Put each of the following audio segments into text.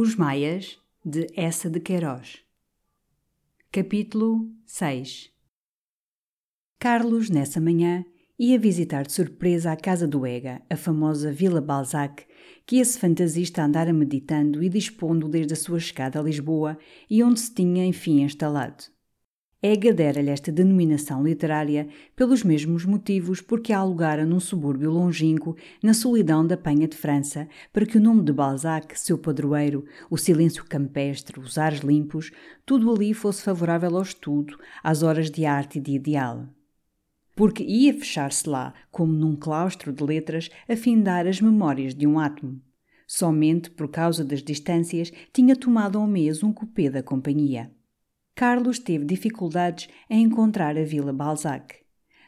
Os Maias, de Essa de Queiroz. Capítulo 6 Carlos, nessa manhã, ia visitar de surpresa a casa do Ega, a famosa Vila Balzac, que esse fantasista andara meditando e dispondo desde a sua chegada a Lisboa e onde se tinha, enfim, instalado. Ega dera-lhe esta denominação literária pelos mesmos motivos porque a alugara num subúrbio longínquo, na solidão da Penha de França, para que o nome de Balzac, seu padroeiro, o silêncio campestre, os ares limpos, tudo ali fosse favorável ao estudo, às horas de arte e de ideal. Porque ia fechar-se lá, como num claustro de letras, a findar as memórias de um átomo. Somente por causa das distâncias tinha tomado ao mês um cupê da companhia. Carlos teve dificuldades em encontrar a Vila Balzac.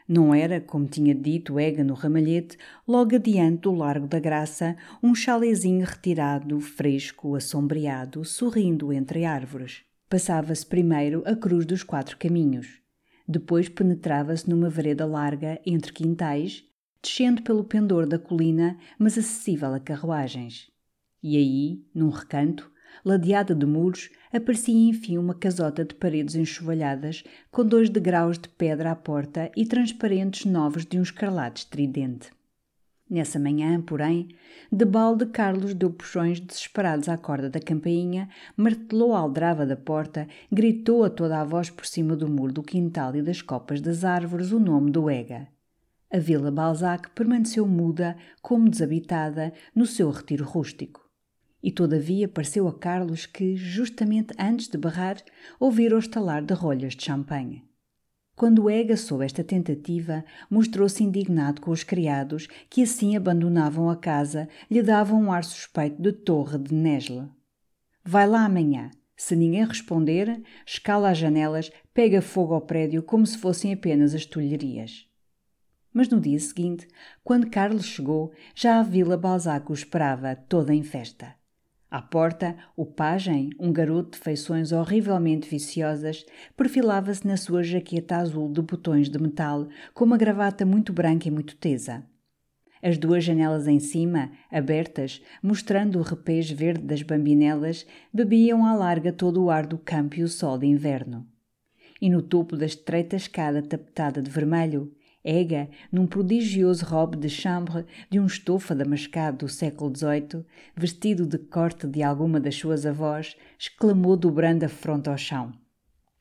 Não era, como tinha dito Ega no ramalhete, logo adiante do Largo da Graça, um chalezinho retirado, fresco, assombreado, sorrindo entre árvores. Passava-se primeiro a Cruz dos Quatro Caminhos. Depois penetrava-se numa vereda larga entre quintais, descendo pelo pendor da colina, mas acessível a carruagens. E aí, num recanto, ladeada de muros, aparecia enfim uma casota de paredes enxovalhadas, com dois degraus de pedra à porta e transparentes novos de um escarlate estridente. Nessa manhã, porém, de balde Carlos deu puxões desesperados à corda da campainha, martelou a aldrava da porta, gritou a toda a voz por cima do muro do quintal e das copas das árvores o nome do Ega. A Vila Balzac permaneceu muda, como desabitada, no seu retiro rústico. E todavia pareceu a Carlos que, justamente antes de berrar, ouvira o estalar de rolhas de champanhe. Quando Ega soube esta tentativa, mostrou-se indignado com os criados que assim abandonavam a casa, lhe davam um ar suspeito de torre de Nesle. Vai lá amanhã. Se ninguém responder, escala as janelas, pega fogo ao prédio como se fossem apenas as tulherias. Mas no dia seguinte, quando Carlos chegou, já a Vila Balzac o esperava, toda em festa. À porta, o pajem, um garoto de feições horrivelmente viciosas, perfilava-se na sua jaqueta azul de botões de metal, com uma gravata muito branca e muito tesa. As duas janelas em cima, abertas, mostrando o repês verde das bambinelas, bebiam à larga todo o ar do campo e o sol de inverno. E no topo da estreita escada tapetada de vermelho, Ega, num prodigioso robe de chambre de um estofa damascado do século XVIII, vestido de corte de alguma das suas avós, exclamou dobrando a fronte ao chão.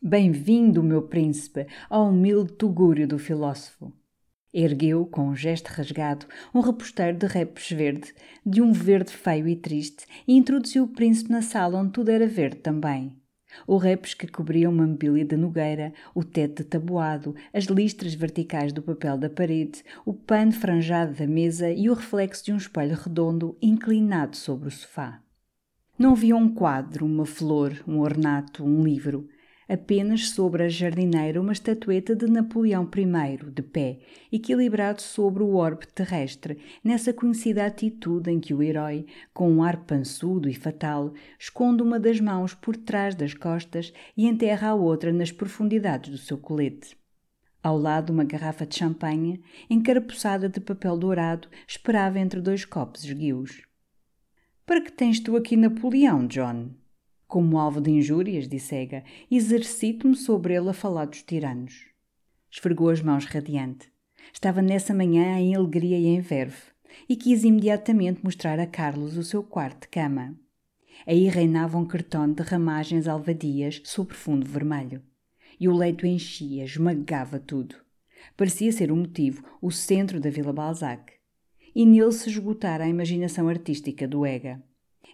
Bem-vindo, meu príncipe, ao humilde tugúrio do filósofo. Ergueu, com um gesto rasgado, um reposteiro de repes verde, de um verde feio e triste, e introduziu o príncipe na sala onde tudo era verde também. O repes que cobriam uma mobília de nogueira, o teto de tabuado, as listras verticais do papel da parede, o pano franjado da mesa e o reflexo de um espelho redondo inclinado sobre o sofá. Não via um quadro, uma flor, um ornato, um livro apenas sobre a jardineira uma estatueta de Napoleão I, de pé, equilibrado sobre o orbe terrestre, nessa conhecida atitude em que o herói, com um ar pançudo e fatal, esconde uma das mãos por trás das costas e enterra a outra nas profundidades do seu colete. Ao lado, uma garrafa de champanhe, encarapuçada de papel dourado, esperava entre dois copos esguios. Para que tens tu aqui Napoleão, John? Como alvo de injúrias, disse Ega, exercito-me sobre ele a falar dos tiranos. Esfregou as mãos radiante. Estava nessa manhã em alegria e em verve, e quis imediatamente mostrar a Carlos o seu quarto de cama. Aí reinava um cartão de ramagens alvadias sobre fundo vermelho. E o leito enchia, esmagava tudo. Parecia ser o motivo, o centro da Vila Balzac. E nele se esgotara a imaginação artística do Ega.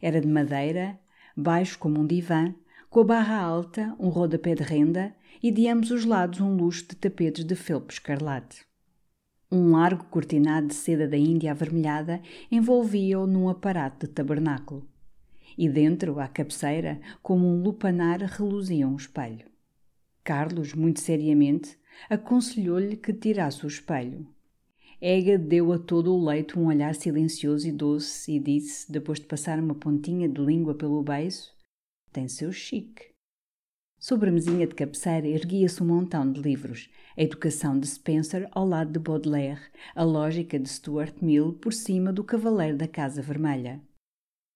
Era de madeira, baixo como um divã, com a barra alta, um rodapé de renda e de ambos os lados um luxo de tapetes de felpo escarlate. Um largo cortinado de seda da Índia avermelhada envolvia-o num aparato de tabernáculo. E dentro, à cabeceira, como um lupanar, reluzia um espelho. Carlos, muito seriamente, aconselhou-lhe que tirasse o espelho. Ega deu a todo o leito um olhar silencioso e doce e disse, depois de passar uma pontinha de língua pelo beiço: Tem seu chique. Sobre a mesinha de cabeceira erguia-se um montão de livros: a educação de Spencer ao lado de Baudelaire, a lógica de Stuart Mill por cima do Cavaleiro da Casa Vermelha.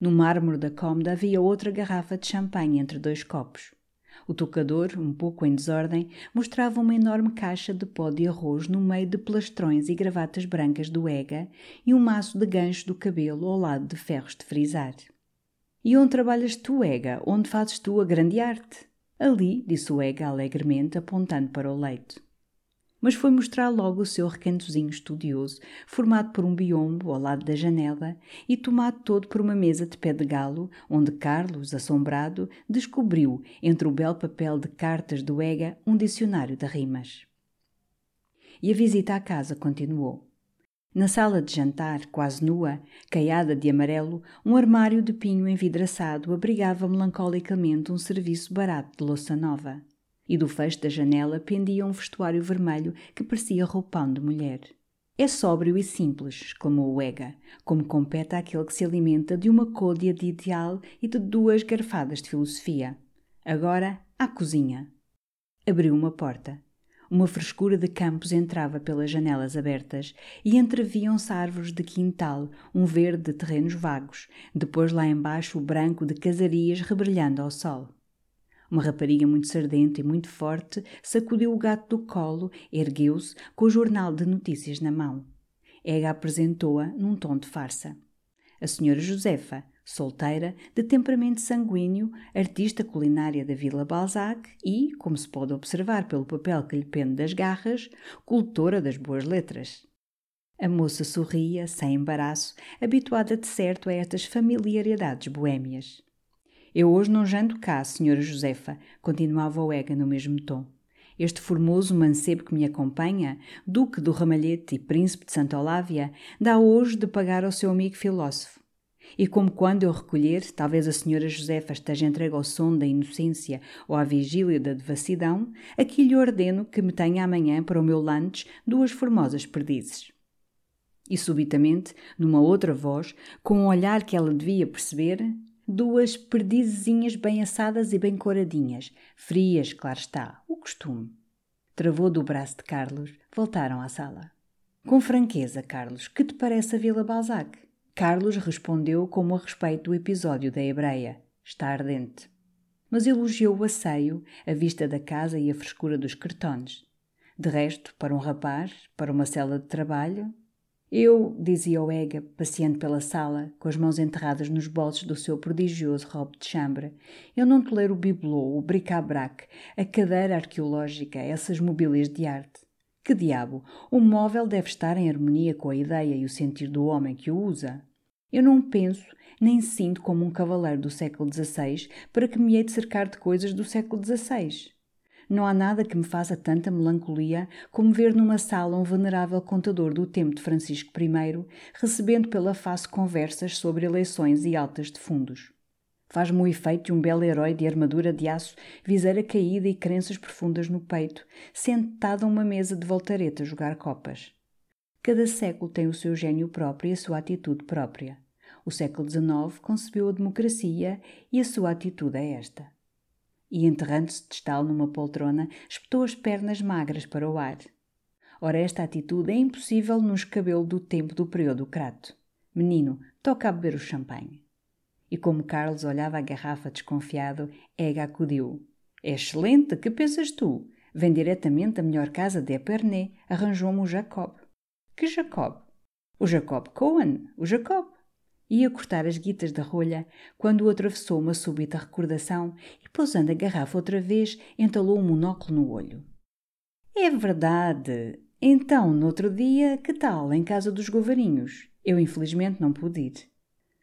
No mármore da cômoda havia outra garrafa de champanhe entre dois copos. O tocador, um pouco em desordem, mostrava uma enorme caixa de pó de arroz no meio de plastrões e gravatas brancas do Ega e um maço de gancho do cabelo ao lado de ferros de frisar. E onde trabalhas tu, Ega? Onde fazes tu a grande arte? Ali, disse o Ega alegremente, apontando para o leito mas foi mostrar logo o seu recantozinho estudioso, formado por um biombo ao lado da janela e tomado todo por uma mesa de pé de galo, onde Carlos, assombrado, descobriu, entre o belo papel de cartas do Ega, um dicionário de rimas. E a visita à casa continuou. Na sala de jantar, quase nua, caiada de amarelo, um armário de pinho envidraçado abrigava melancolicamente um serviço barato de louça nova e do fecho da janela pendia um vestuário vermelho que parecia roupão de mulher. É sóbrio e simples, exclamou o Ega, como compete àquele que se alimenta de uma côdea de ideal e de duas garfadas de filosofia. Agora, à cozinha. Abriu uma porta. Uma frescura de campos entrava pelas janelas abertas e entreviam-se árvores de quintal, um verde de terrenos vagos, depois lá embaixo o branco de casarias rebrilhando ao sol. Uma rapariga muito sardenta e muito forte sacudiu o gato do colo, ergueu-se, com o jornal de notícias na mão. Ega apresentou-a num tom de farsa. A senhora Josefa, solteira, de temperamento sanguíneo, artista culinária da Vila Balzac e, como se pode observar pelo papel que lhe pende das garras, cultora das boas letras. A moça sorria, sem embaraço, habituada de certo a estas familiaridades boêmias. Eu hoje não janto cá, senhora Josefa, continuava o Ega no mesmo tom. Este formoso mancebo que me acompanha, duque do Ramalhete e príncipe de Santa Olávia, dá hoje de pagar ao seu amigo filósofo. E como quando eu recolher, talvez a senhora Josefa esteja entregue ao som da inocência ou à vigília da devassidão, aqui lhe ordeno que me tenha amanhã para o meu lanche duas formosas perdizes. E subitamente, numa outra voz, com um olhar que ela devia perceber, duas perdizezinhas bem assadas e bem coradinhas, frias, claro está, o costume. Travou do braço de Carlos, voltaram à sala. Com franqueza, Carlos, que te parece a Vila Balzac? Carlos respondeu como a respeito do episódio da Hebreia. Está ardente. Mas elogiou o asseio, a vista da casa e a frescura dos cartões. De resto, para um rapaz, para uma cela de trabalho, eu, dizia o Ega, passeando pela sala, com as mãos enterradas nos bolsos do seu prodigioso robe de chambre, eu não tolero o bibelô, o bric-à-brac, a cadeira arqueológica, essas mobílias de arte. Que diabo! O móvel deve estar em harmonia com a ideia e o sentir do homem que o usa. Eu não penso, nem sinto como um cavaleiro do século XVI para que me hei de cercar de coisas do século XVI. Não há nada que me faça tanta melancolia como ver numa sala um venerável contador do tempo de Francisco I recebendo pela face conversas sobre eleições e altas de fundos. Faz-me o efeito de um belo herói de armadura de aço, viseira caída e crenças profundas no peito, sentado a uma mesa de voltareta a jogar copas. Cada século tem o seu gênio próprio e a sua atitude própria. O século XIX concebeu a democracia e a sua atitude é esta e, enterrando-se de estalo numa poltrona, espetou as pernas magras para o ar. Ora, esta atitude é impossível no escabelo do tempo do período crato. Menino, toca a beber o champanhe. E como Carlos olhava a garrafa desconfiado, Ega acudiu. É excelente, que pensas tu? Vem diretamente da melhor casa de Epernay, arranjou-me o Jacob. Que Jacob? O Jacob Cohen, o Jacob. Ia cortar as guitas da rolha quando o atravessou uma súbita recordação e, pousando a garrafa outra vez, entalou um monóculo no olho. É verdade! Então, no outro dia, que tal, em casa dos Govarinhos? Eu, infelizmente, não pude ir.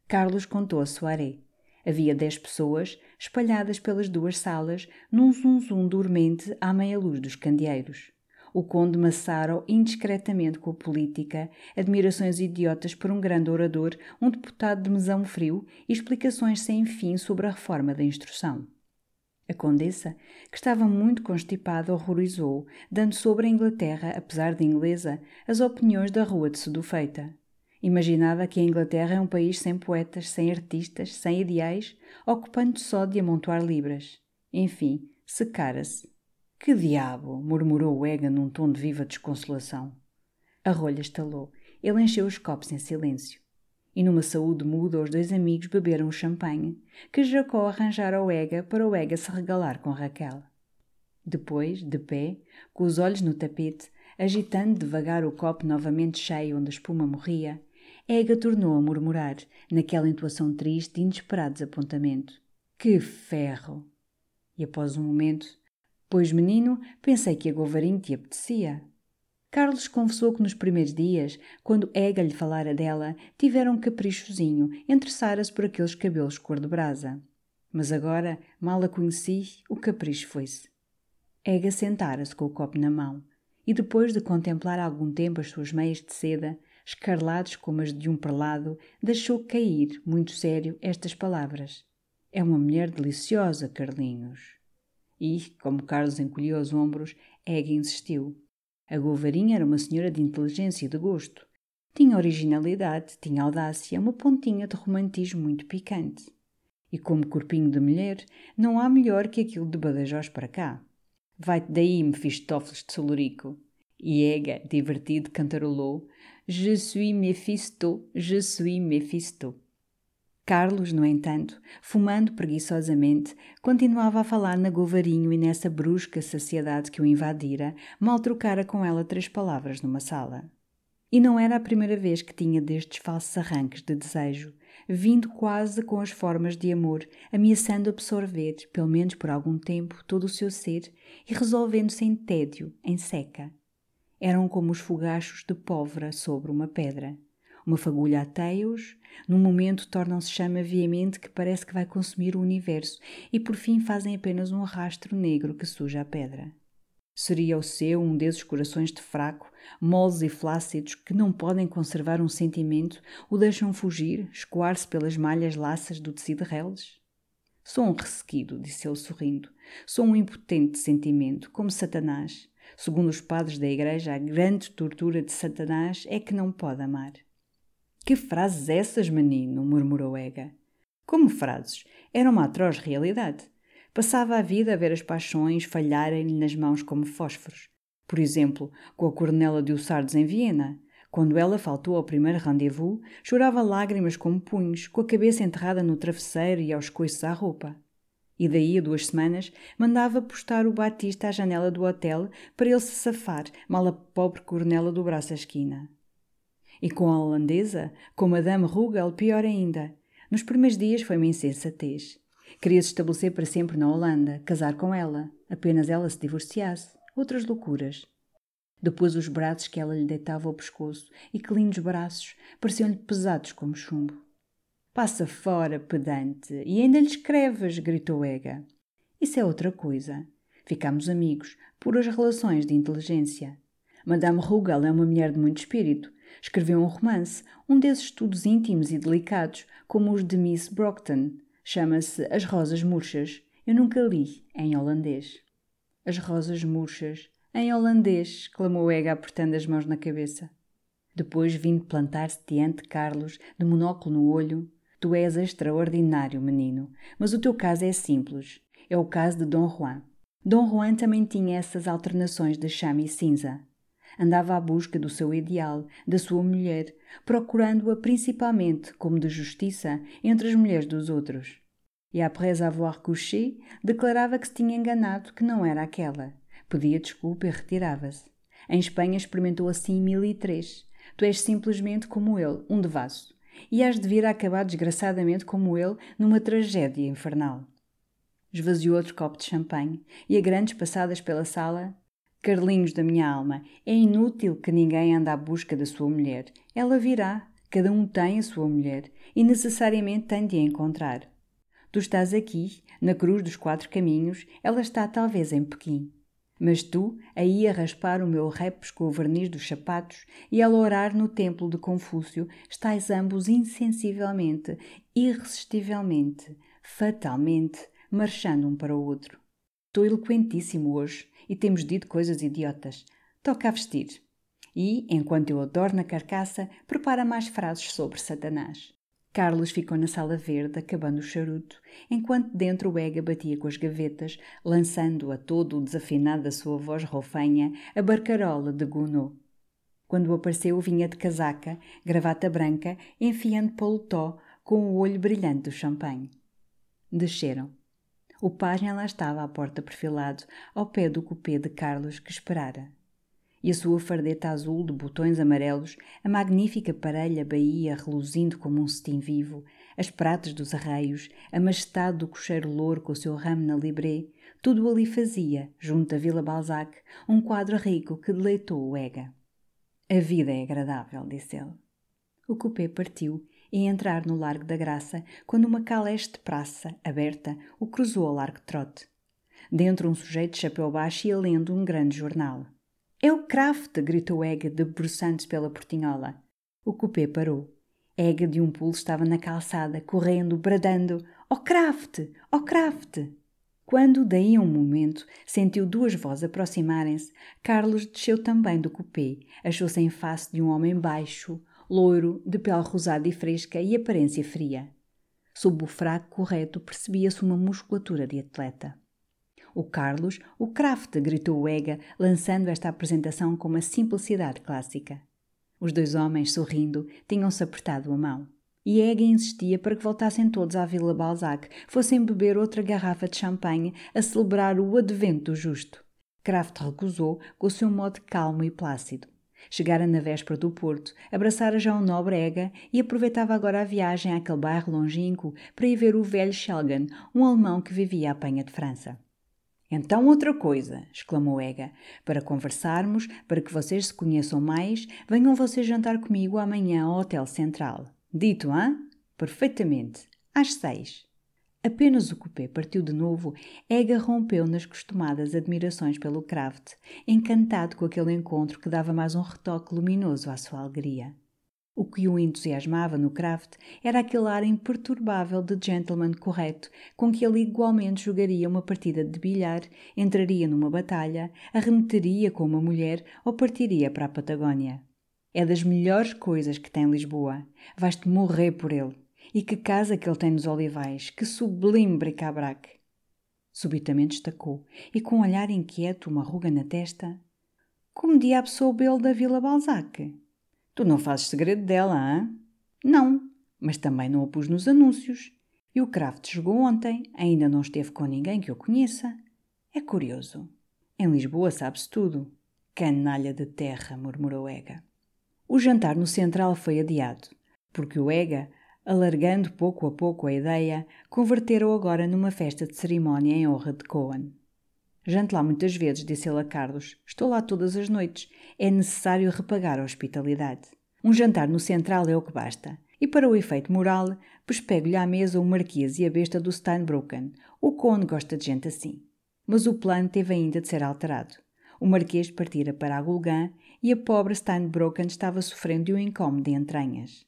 Carlos contou a soirée. Havia dez pessoas, espalhadas pelas duas salas, num zum-zum dormente à meia luz dos candeeiros o conde Massaro indiscretamente com a política, admirações idiotas por um grande orador, um deputado de mesão frio e explicações sem fim sobre a reforma da instrução. A condessa, que estava muito constipada, horrorizou, dando sobre a Inglaterra, apesar de inglesa, as opiniões da rua de Sedufeita. Imaginava que a Inglaterra é um país sem poetas, sem artistas, sem ideais, ocupando só de amontoar libras. Enfim, secara-se que diabo! murmurou Ega num tom de viva desconsolação. A rolha estalou. Ele encheu os copos em silêncio. E numa saúde muda, os dois amigos beberam o champanhe que Jacó arranjara ao Ega para o Ega se regalar com Raquel. Depois, de pé, com os olhos no tapete, agitando devagar o copo novamente cheio onde a espuma morria, Ega tornou a murmurar, naquela entoação triste de inesperado desapontamento. Que ferro! E após um momento, pois menino, pensei que a Govarinho te apetecia. Carlos confessou que nos primeiros dias, quando Ega lhe falara dela, tivera um caprichozinho, interessara-se por aqueles cabelos cor de brasa. Mas agora, mal a conheci, o capricho foi-se. Ega sentara-se com o copo na mão, e depois de contemplar algum tempo as suas meias de seda, escarlados como as de um perlado, deixou cair, muito sério, estas palavras. É uma mulher deliciosa, Carlinhos. E, como Carlos encolheu os ombros, Ega insistiu. A Govarinha era uma senhora de inteligência e de gosto. Tinha originalidade, tinha audácia, uma pontinha de romantismo muito picante. E como corpinho de mulher, não há melhor que aquilo de Badajoz para cá. Vai-te daí, Mefistófeles de Solurico. E Ega, divertido, cantarolou Je suis Mephisto, je suis Mephisto. Carlos, no entanto, fumando preguiçosamente, continuava a falar na Govarinho e nessa brusca saciedade que o invadira, mal trocara com ela três palavras numa sala. E não era a primeira vez que tinha destes falsos arranques de desejo, vindo quase com as formas de amor, ameaçando absorver, pelo menos por algum tempo, todo o seu ser e resolvendo-se em tédio, em seca. Eram como os fogachos de pólvora sobre uma pedra. Uma fagulha ateia-os, num momento tornam-se chama veemente que parece que vai consumir o universo e por fim fazem apenas um rastro negro que suja a pedra. Seria o seu um desses corações de fraco, moles e flácidos que não podem conservar um sentimento, o deixam fugir, escoar-se pelas malhas laças do tecido reles? Sou um ressequido, disse ele sorrindo. Sou um impotente sentimento, como Satanás. Segundo os padres da Igreja, a grande tortura de Satanás é que não pode amar. Que frases essas, menino? murmurou Ega. Como frases? Era uma atroz realidade. Passava a vida a ver as paixões falharem-lhe nas mãos como fósforos. Por exemplo, com a Cornela de Ussardes em Viena. Quando ela faltou ao primeiro rendezvous, chorava lágrimas como punhos, com a cabeça enterrada no travesseiro e aos coices à roupa. E daí a duas semanas mandava postar o Batista à janela do hotel para ele se safar, mal a pobre Cornela dobrasse a esquina. E com a holandesa, com Madame Rugel, pior ainda. Nos primeiros dias foi uma insensatez. Queria se estabelecer para sempre na Holanda, casar com ela, apenas ela se divorciasse. Outras loucuras. Depois os braços que ela lhe deitava ao pescoço, e que lindos braços, pareciam-lhe pesados como chumbo. Passa fora, pedante, e ainda lhe escreves, gritou Ega. Isso é outra coisa. Ficamos amigos, puras relações de inteligência. Madame Rugel é uma mulher de muito espírito, Escreveu um romance, um desses estudos íntimos e delicados, como os de Miss Brockton. Chama-se As Rosas Murchas. Eu nunca li em holandês. As Rosas Murchas. Em holandês, clamou Ega apertando as mãos na cabeça. Depois vindo plantar-se diante de Carlos, de monóculo no olho. Tu és extraordinário, menino, mas o teu caso é simples. É o caso de Dom Juan. Dom Juan também tinha essas alternações de chame e cinza andava à busca do seu ideal, da sua mulher, procurando-a principalmente, como de justiça, entre as mulheres dos outros. E après avoir couché, declarava que se tinha enganado, que não era aquela. Pedia desculpa e retirava-se. Em Espanha experimentou assim mil e três. Tu és simplesmente como ele, um devasso. E has de vir a acabar desgraçadamente como ele numa tragédia infernal. Esvaziou outro copo de champanhe e, a grandes passadas pela sala, Carlinhos da minha alma, é inútil que ninguém ande à busca da sua mulher. Ela virá. Cada um tem a sua mulher e necessariamente tem de a encontrar. Tu estás aqui, na cruz dos quatro caminhos, ela está talvez em Pequim. Mas tu, aí a raspar o meu repes com o verniz dos sapatos e a orar no templo de Confúcio, estáis ambos insensivelmente, irresistivelmente, fatalmente, marchando um para o outro. Estou eloquentíssimo hoje e temos dito coisas idiotas. Toca a vestir. E, enquanto eu adoro na carcaça, prepara mais frases sobre Satanás. Carlos ficou na sala verde, acabando o charuto, enquanto dentro o Ega batia com as gavetas, lançando a todo o desafinado da sua voz rofanha a barcarola de Gounod. Quando apareceu, vinha de casaca, gravata branca, enfiando paletó, com o olho brilhante do champanhe. Desceram. O pajem lá estava à porta perfilado, ao pé do cupê de Carlos que esperara. E a sua fardeta azul de botões amarelos, a magnífica parelha baía reluzindo como um cetim vivo, as pratas dos arreios, a majestade do cocheiro louro com o seu ramo na libré, tudo ali fazia, junto à Vila Balzac, um quadro rico que deleitou o Ega. A vida é agradável, disse ele. O cupê partiu e entrar no Largo da Graça quando uma caleste praça, aberta, o cruzou ao largo trote. Dentro um sujeito de chapéu baixo ia lendo um grande jornal. É o Kraft! gritou Ega, debruçando-se pela portinhola. O cupê parou. Ega de um pulo estava na calçada, correndo, bradando: Oh Kraft! Oh Kraft! Quando, daí a um momento, sentiu duas vozes aproximarem-se, Carlos desceu também do cupê, achou-se em face de um homem baixo, loiro, de pele rosada e fresca e aparência fria. Sob o fraco correto percebia-se uma musculatura de atleta. O Carlos, o Kraft, gritou o Ega, lançando esta apresentação com uma simplicidade clássica. Os dois homens, sorrindo, tinham-se apertado a mão. E Ega insistia para que voltassem todos à Vila Balzac, fossem beber outra garrafa de champanhe a celebrar o advento do justo. Kraft recusou, com o seu modo calmo e plácido. Chegara na véspera do Porto, abraçara nobre Ega e aproveitava agora a viagem àquele bairro longínquo para ir ver o velho Schelgen, um alemão que vivia à penha de França. Então outra coisa, exclamou Ega, para conversarmos, para que vocês se conheçam mais, venham vocês jantar comigo amanhã ao Hotel Central. Dito, hã? Perfeitamente. Às seis. Apenas o cupê partiu de novo, Ega rompeu nas costumadas admirações pelo Kraft, encantado com aquele encontro que dava mais um retoque luminoso à sua alegria. O que o entusiasmava no Kraft era aquele ar imperturbável de gentleman correto com que ele igualmente jogaria uma partida de bilhar, entraria numa batalha, arremeteria com uma mulher ou partiria para a Patagónia. É das melhores coisas que tem Lisboa. Vais-te morrer por ele. E que casa que ele tem nos olivais, que sublime bric-a-brac! Subitamente destacou, e com um olhar inquieto, uma ruga na testa. Como diabo soube ele da Vila Balzac? Tu não fazes segredo dela, hã? Não, mas também não a pus nos anúncios. E o Kraft chegou ontem, ainda não esteve com ninguém que o conheça. É curioso. Em Lisboa sabe-se tudo. Canalha de terra, murmurou Ega. O jantar no Central foi adiado, porque o Ega alargando pouco a pouco a ideia, converteram agora numa festa de cerimónia em honra de Cohen. Janto lá muitas vezes, disse ele a Carlos. Estou lá todas as noites. É necessário repagar a hospitalidade. Um jantar no central é o que basta. E para o efeito moral, pespego-lhe à mesa o marquês e a besta do Steinbrocken. O Cohen gosta de gente assim. Mas o plano teve ainda de ser alterado. O marquês partira para a Gulgã e a pobre Steinbrocken estava sofrendo de um incômodo de entranhas.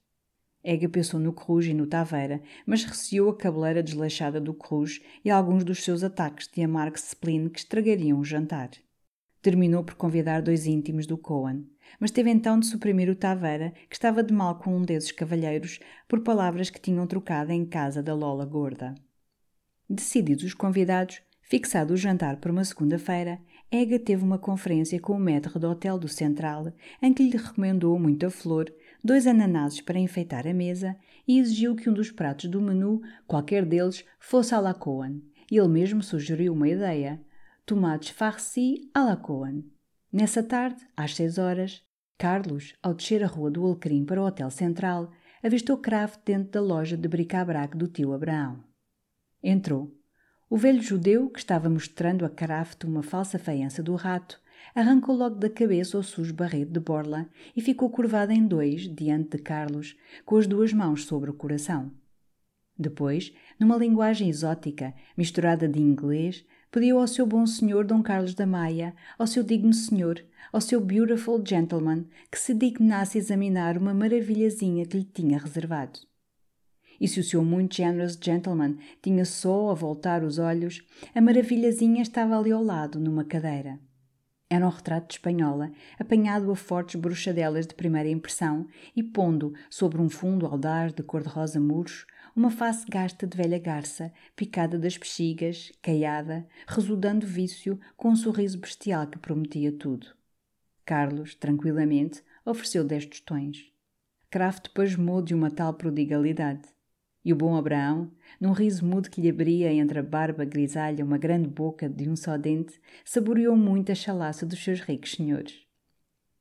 Ega pensou no Cruz e no Taveira, mas receou a cabeleira desleixada do Cruz e alguns dos seus ataques de amargo spleen que estragariam o jantar. Terminou por convidar dois íntimos do Cohen, mas teve então de suprimir o Taveira, que estava de mal com um desses cavalheiros, por palavras que tinham trocado em casa da Lola Gorda. Decididos os convidados, fixado o jantar para uma segunda-feira, Ega teve uma conferência com o maître do Hotel do Central, em que lhe recomendou muita flor, dois ananases para enfeitar a mesa e exigiu que um dos pratos do menu, qualquer deles, fosse à la. Ele mesmo sugeriu uma ideia: tomates farcis à la. Nessa tarde, às seis horas, Carlos, ao descer a rua do Alecrim para o Hotel Central, avistou Kraft dentro da loja de bric-a-brac do tio Abraão. Entrou. O velho judeu, que estava mostrando a Kraft uma falsa feiança do rato, arrancou logo da cabeça o sujo barrete de borla e ficou curvado em dois diante de Carlos, com as duas mãos sobre o coração. Depois, numa linguagem exótica, misturada de inglês, pediu ao seu bom senhor Dom Carlos da Maia, ao seu digno senhor, ao seu beautiful gentleman, que se dignasse examinar uma maravilhazinha que lhe tinha reservado. E se o seu muito generous gentleman tinha só a voltar os olhos, a maravilhazinha estava ali ao lado, numa cadeira. Era um retrato de espanhola, apanhado a fortes bruxadelas de primeira impressão e pondo, sobre um fundo audaz de cor-de-rosa murcho, uma face gasta de velha garça, picada das bexigas, caiada, resudando vício, com um sorriso bestial que prometia tudo. Carlos, tranquilamente, ofereceu dez tostões. Kraft pasmou de uma tal prodigalidade. E o bom Abraão, num riso mudo que lhe abria entre a barba grisalha uma grande boca de um só dente, saboreou muito a chalaça dos seus ricos senhores.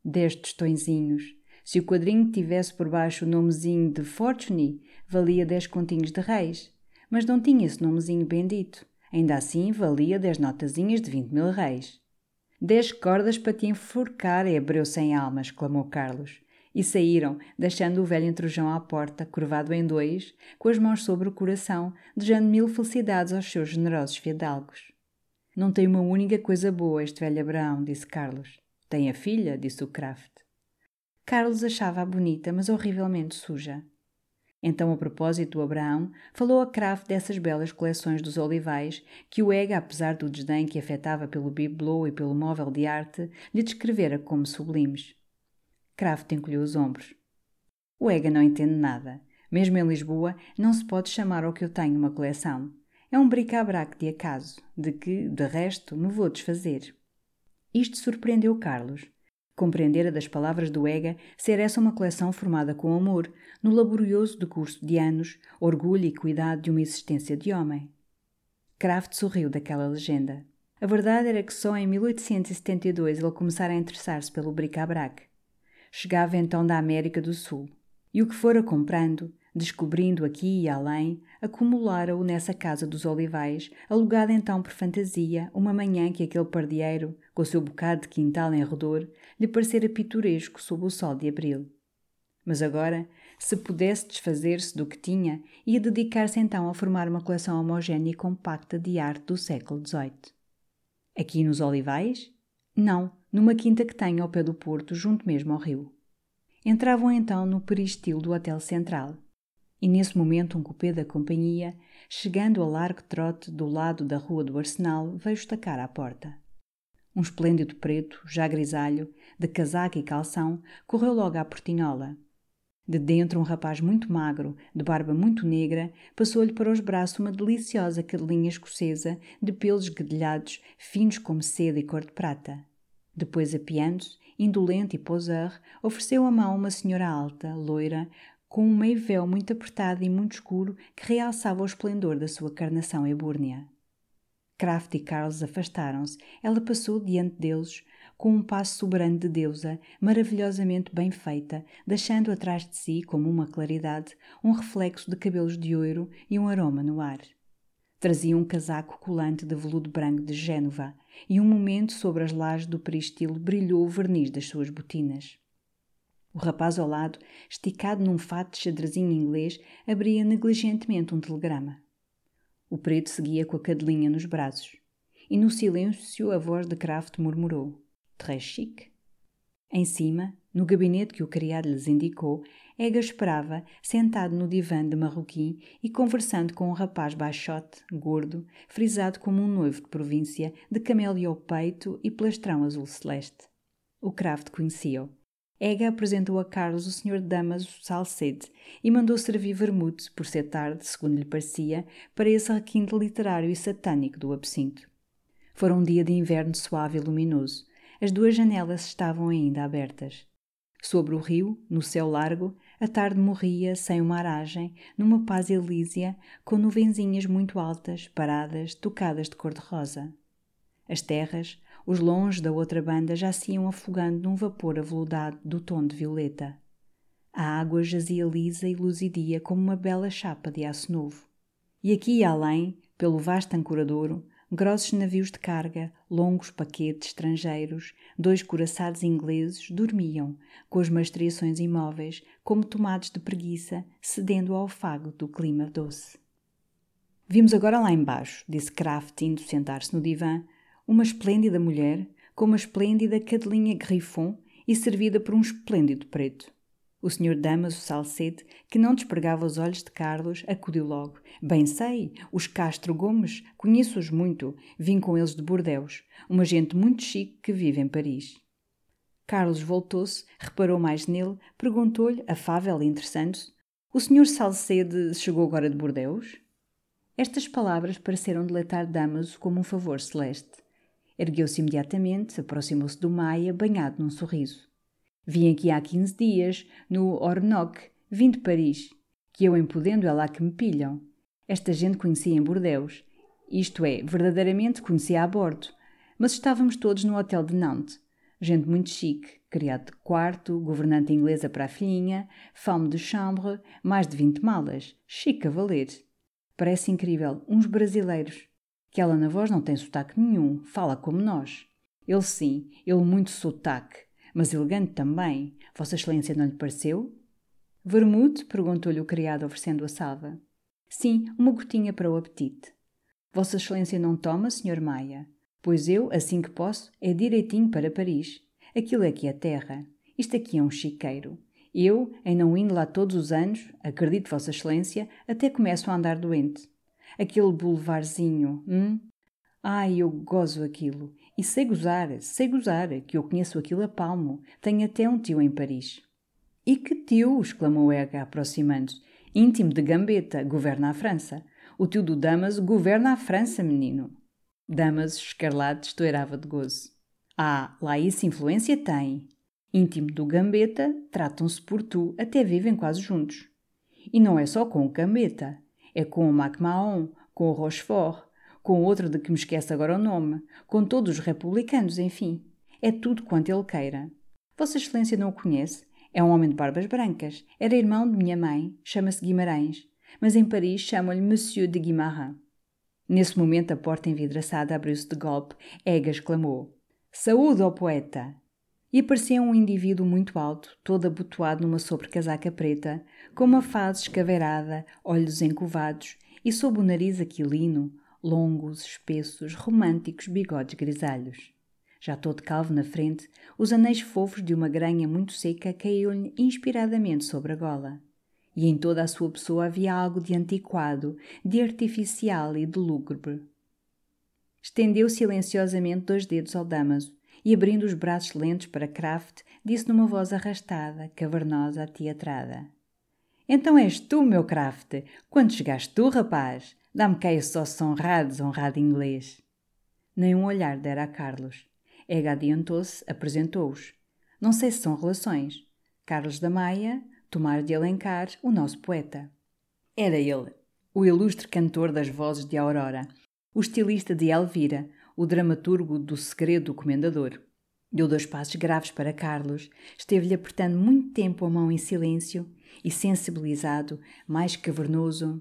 Dez tostõezinhos. Se o quadrinho tivesse por baixo o nomezinho de Fortuny, valia dez continhos de reis. Mas não tinha esse nomezinho bendito. Ainda assim, valia dez notazinhas de vinte mil reis. Dez cordas para te enforcar, hebreu sem alma, exclamou Carlos. E saíram, deixando o velho entrujão à porta, curvado em dois, com as mãos sobre o coração, desejando mil felicidades aos seus generosos fidalgos. Não tem uma única coisa boa este velho Abraão, disse Carlos. Tem a filha, disse o Kraft. Carlos achava-a bonita, mas horrivelmente suja. Então, a propósito do Abraão, falou a Kraft dessas belas coleções dos olivais que o Ega, apesar do desdém que afetava pelo bibelô e pelo móvel de arte, lhe descrevera como sublimes. Kraft encolheu os ombros. O Ega não entende nada. Mesmo em Lisboa, não se pode chamar ao que eu tenho uma coleção. É um bric-a-brac de acaso, de que, de resto, me vou desfazer. Isto surpreendeu Carlos, Compreendera das palavras do Ega ser essa uma coleção formada com amor, no laborioso decurso de anos, orgulho e cuidado de uma existência de homem. Kraft sorriu daquela legenda. A verdade era que só em 1872 ele começara a interessar-se pelo bric-a-brac. Chegava então da América do Sul. E o que fora comprando, descobrindo aqui e além, acumulara-o nessa casa dos olivais, alugada então por fantasia, uma manhã que aquele pardieiro, com o seu bocado de quintal em redor, lhe parecera pitoresco sob o sol de abril. Mas agora, se pudesse desfazer-se do que tinha, ia dedicar-se então a formar uma coleção homogénea e compacta de arte do século XVIII. Aqui nos Olivais? Não, numa quinta que tem ao pé do porto, junto mesmo ao rio. Entravam então no peristilo do Hotel Central. E nesse momento um cupê da companhia, chegando a largo trote do lado da rua do Arsenal, veio estacar à porta. Um esplêndido preto, já grisalho, de casaca e calção, correu logo à portinhola. De dentro, um rapaz muito magro, de barba muito negra, passou-lhe para os braços uma deliciosa cadelinha escocesa, de pelos esguedelhados, finos como seda e cor de prata. Depois, apiando-se, indolente e poseur, ofereceu a mão a uma senhora alta, loira, com um meio véu muito apertado e muito escuro que realçava o esplendor da sua carnação ebúrnea. Kraft e Carlos afastaram-se. Ela passou diante deles, com um passo soberano de deusa, maravilhosamente bem feita, deixando atrás de si, como uma claridade, um reflexo de cabelos de ouro e um aroma no ar. Trazia um casaco colante de veludo branco de Génova, e um momento sobre as lajes do peristilo brilhou o verniz das suas botinas. O rapaz ao lado, esticado num fato de xadrezinho inglês, abria negligentemente um telegrama. O preto seguia com a cadelinha nos braços. E no silêncio a voz de Kraft murmurou: Très chic. Em cima, no gabinete que o criado lhes indicou, Ega esperava, sentado no divã de marroquim e conversando com um rapaz baixote, gordo, frisado como um noivo de província, de camélia ao peito e plastrão azul celeste. O Kraft conhecia-o. Ega apresentou a Carlos o Sr. Damaso Salcede e mandou servir vermute, por ser tarde, segundo lhe parecia, para esse requinte literário e satânico do absinto. Fora um dia de inverno suave e luminoso. As duas janelas estavam ainda abertas. Sobre o rio, no céu largo, a tarde morria sem uma aragem, numa paz elísia, com nuvenzinhas muito altas, paradas, tocadas de cor-de-rosa. As terras, os longe da outra banda já se iam afogando num vapor aveludado do tom de violeta. A água jazia lisa e luzidia como uma bela chapa de aço novo. E aqui e além, pelo vasto ancoradouro, grossos navios de carga, longos paquetes estrangeiros, dois coraçados ingleses dormiam, com as mastriações imóveis, como tomados de preguiça, cedendo ao fago do clima doce. Vimos agora lá embaixo, disse Kraft, indo sentar-se no divã, uma esplêndida mulher com uma esplêndida cadelinha Griffon e servida por um esplêndido preto. O senhor Damaso Salcede, que não despregava os olhos de Carlos, acudiu logo. Bem sei, os Castro Gomes, conheço-os muito, vim com eles de Bordeus, uma gente muito chique que vive em Paris. Carlos voltou-se, reparou mais nele, perguntou-lhe, afável e interessante-se, o senhor Salcede chegou agora de Bordeus? Estas palavras pareceram deletar Damaso como um favor celeste. Ergueu-se imediatamente, aproximou-se do Maia, banhado num sorriso. Vim aqui há 15 dias, no Ornoc, vim de Paris, que eu em podendo é lá que me pilham. Esta gente conhecia em Bordeus. Isto é, verdadeiramente conhecia a bordo. Mas estávamos todos no hotel de Nantes. Gente muito chique, criado de quarto, governante inglesa para a filhinha, femme de chambre, mais de 20 malas. Chique a valer. Parece incrível, uns brasileiros. Que ela na voz não tem sotaque nenhum, fala como nós. Ele sim, ele muito sotaque mas elegante também. Vossa Excelência não lhe pareceu? Vermute? perguntou-lhe o criado, oferecendo a salva. Sim, uma gotinha para o apetite. Vossa Excelência não toma, Sr. Maia? Pois eu, assim que posso, é direitinho para Paris. Aquilo aqui é terra. Isto aqui é um chiqueiro. Eu, em não indo lá todos os anos, acredito, Vossa Excelência, até começo a andar doente. Aquele boulevardzinho, hum? Ai, eu gozo aquilo. E sei gozar, sei gozar, que eu conheço aquilo a palmo. Tenho até um tio em Paris. E que tio? exclamou Ega, aproximando-se. Íntimo de Gambetta, governa a França. O tio do Damas governa a França, menino. Damas, escarlate, estourava de gozo. Ah, lá isso influência tem. Íntimo do Gambetta, tratam-se por tu, até vivem quase juntos. E não é só com o Gambetta, é com o MacMahon, com o Rochefort, com outro de que me esquece agora o nome, com todos os republicanos, enfim. É tudo quanto ele queira. Vossa Excelência não o conhece? É um homem de barbas brancas. Era irmão de minha mãe, chama-se Guimarães, mas em Paris chamam-lhe Monsieur de Guimarães. Nesse momento a porta envidraçada abriu-se de golpe. Ega exclamou: Saúde ao poeta! E aparecia um indivíduo muito alto, todo abotoado numa sobrecasaca preta, com uma face escaveirada, olhos encovados e sob o nariz aquilino, longos, espessos, românticos bigodes grisalhos. Já todo calvo na frente, os anéis fofos de uma granha muito seca caíam-lhe inspiradamente sobre a gola. E em toda a sua pessoa havia algo de antiquado, de artificial e de lúgubre. Estendeu silenciosamente dois dedos ao Damaso e, abrindo os braços lentos para Kraft, disse numa voz arrastada, cavernosa, ateatrada: Então és tu, meu Kraft! Quando chegaste tu, rapaz? Dá-me cá esse osso honrado, desonrado inglês. Nem um olhar dera a Carlos. Ega adiantou-se, apresentou-os. Não sei se são relações. Carlos da Maia, Tomar de Alencar, o nosso poeta. Era ele, o ilustre cantor das vozes de Aurora, o estilista de Elvira, o dramaturgo do Segredo do Comendador. Deu dois passos graves para Carlos, esteve-lhe apertando muito tempo a mão em silêncio e, sensibilizado, mais cavernoso,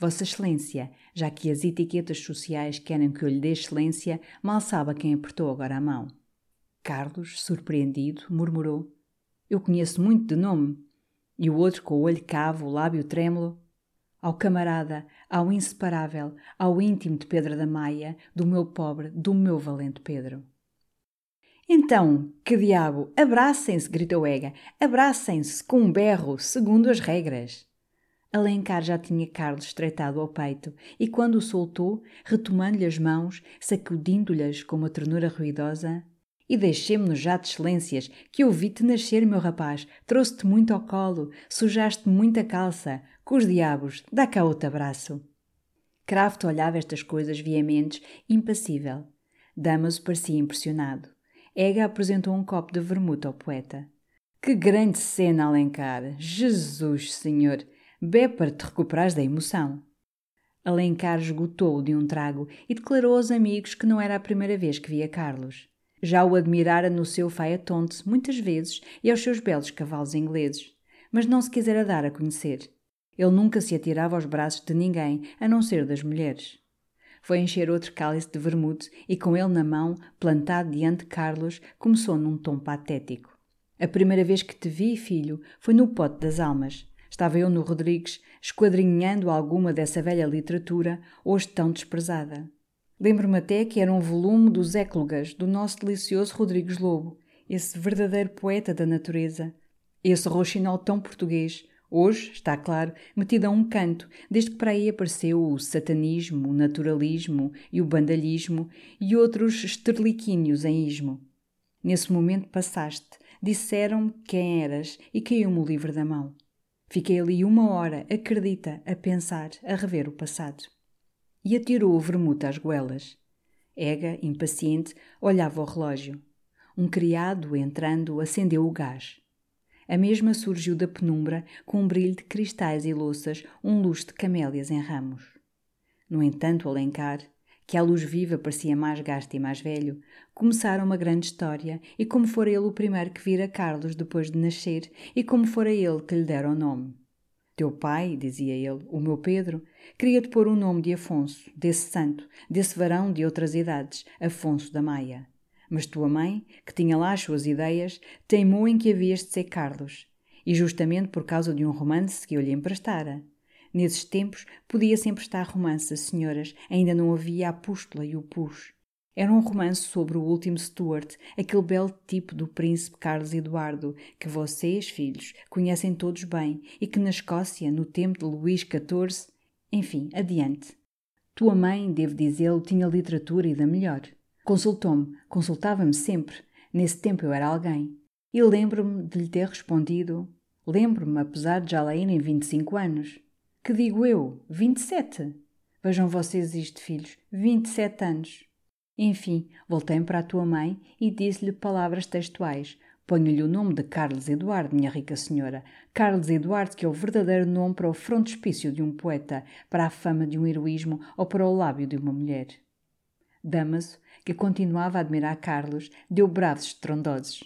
Vossa Excelência, já que as etiquetas sociais querem que eu lhe dê excelência, mal sabe a quem apertou agora a mão. Carlos, surpreendido, murmurou: Eu conheço muito de nome. E o outro, com o olho cavo, o lábio trêmulo: Ao camarada, ao inseparável, ao íntimo de Pedro da Maia, do meu pobre, do meu valente Pedro. Então, que diabo, abracem-se, gritou Ega, abracem-se com um berro, segundo as regras. Alencar já tinha Carlos estreitado ao peito e, quando o soltou, retomando-lhe as mãos, sacudindo-lhes com uma ternura ruidosa, e deixemo-nos já de excelências, que eu vi-te nascer, meu rapaz, trouxe-te muito ao colo, sujaste muita calça, com os diabos, dá cá outro abraço. Kraft olhava estas coisas veementes, impassível. Damaso parecia impressionado. Ega apresentou um copo de vermute ao poeta. Que grande cena, Alencar! Jesus, senhor! Bebe para te recuperares da emoção. Alencar esgotou de um trago e declarou aos amigos que não era a primeira vez que via Carlos. Já o admirara no seu faetonte muitas vezes e aos seus belos cavalos ingleses, mas não se quisera dar a conhecer. Ele nunca se atirava aos braços de ninguém, a não ser das mulheres. Foi encher outro cálice de vermute e, com ele na mão, plantado diante de Carlos, começou num tom patético. A primeira vez que te vi, filho, foi no pote das almas. Estava eu no Rodrigues, esquadrinhando alguma dessa velha literatura, hoje tão desprezada. Lembro-me até que era um volume dos Éclogas, do nosso delicioso Rodrigues Lobo, esse verdadeiro poeta da natureza. Esse roxinol tão português, hoje, está claro, metido a um canto, desde que para aí apareceu o satanismo, o naturalismo e o bandalhismo e outros esterliquínios em ismo. Nesse momento passaste, disseram-me quem eras e caiu-me o livro da mão. Fiquei ali uma hora, acredita, a pensar, a rever o passado. E atirou o vermute às goelas. Ega, impaciente, olhava o relógio. Um criado, entrando, acendeu o gás. A mesma surgiu da penumbra com um brilho de cristais e louças, um luxo de camélias em ramos. No entanto, Alencar, que à luz viva parecia mais gasto e mais velho, começara uma grande história e como fora ele o primeiro que vira Carlos depois de nascer e como fora ele que lhe dera o nome. Teu pai, dizia ele, o meu Pedro, queria-te pôr o nome de Afonso, desse santo, desse varão de outras idades, Afonso da Maia. Mas tua mãe, que tinha lá as suas ideias, teimou em que havias de ser Carlos, e justamente por causa de um romance que eu lhe emprestara. Nesses tempos podia-se emprestar romance às senhoras, ainda não havia a pústula e o pus. Era um romance sobre o último Stuart, aquele belo tipo do príncipe Carlos Eduardo, que vocês, filhos, conhecem todos bem e que na Escócia, no tempo de Luís XIV. Enfim, adiante. Tua mãe, devo dizê-lo, tinha literatura e da melhor. Consultou-me, consultava-me sempre. Nesse tempo eu era alguém. E lembro-me de lhe ter respondido. Lembro-me, apesar de já lá irem 25 anos. Que digo eu? 27. Vejam vocês isto, filhos. 27 anos. Enfim, voltei-me para a tua mãe e disse-lhe palavras textuais. Ponho-lhe o nome de Carlos Eduardo, minha rica senhora. Carlos Eduardo, que é o verdadeiro nome para o frontispício de um poeta, para a fama de um heroísmo ou para o lábio de uma mulher. Damaso, que continuava a admirar Carlos, deu bravos estrondosos.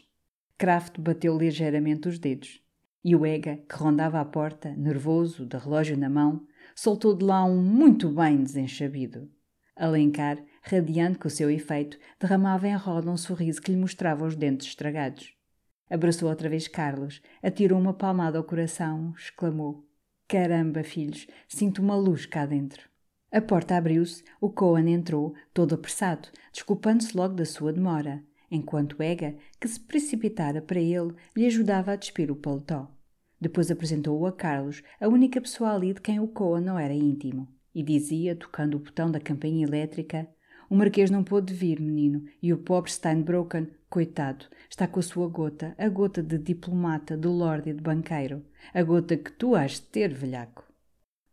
Kraft bateu ligeiramente os dedos. E o Ega, que rondava a porta, nervoso, de relógio na mão, soltou de lá um muito bem desenchabido. Alencar, radiante com o seu efeito, derramava em roda um sorriso que lhe mostrava os dentes estragados. Abraçou outra vez Carlos, atirou uma palmada ao coração, exclamou: Caramba, filhos, sinto uma luz cá dentro. A porta abriu-se, o Cohen entrou, todo apressado, desculpando-se logo da sua demora, enquanto Ega, que se precipitara para ele, lhe ajudava a despir o paletó. Depois apresentou-o a Carlos, a única pessoa ali de quem o Coa não era íntimo, e dizia, tocando o botão da campainha elétrica: O Marquês não pôde vir, menino, e o pobre Steinbroken, coitado, está com a sua gota, a gota de diplomata, de lorde e de banqueiro, a gota que tu has de ter, velhaco.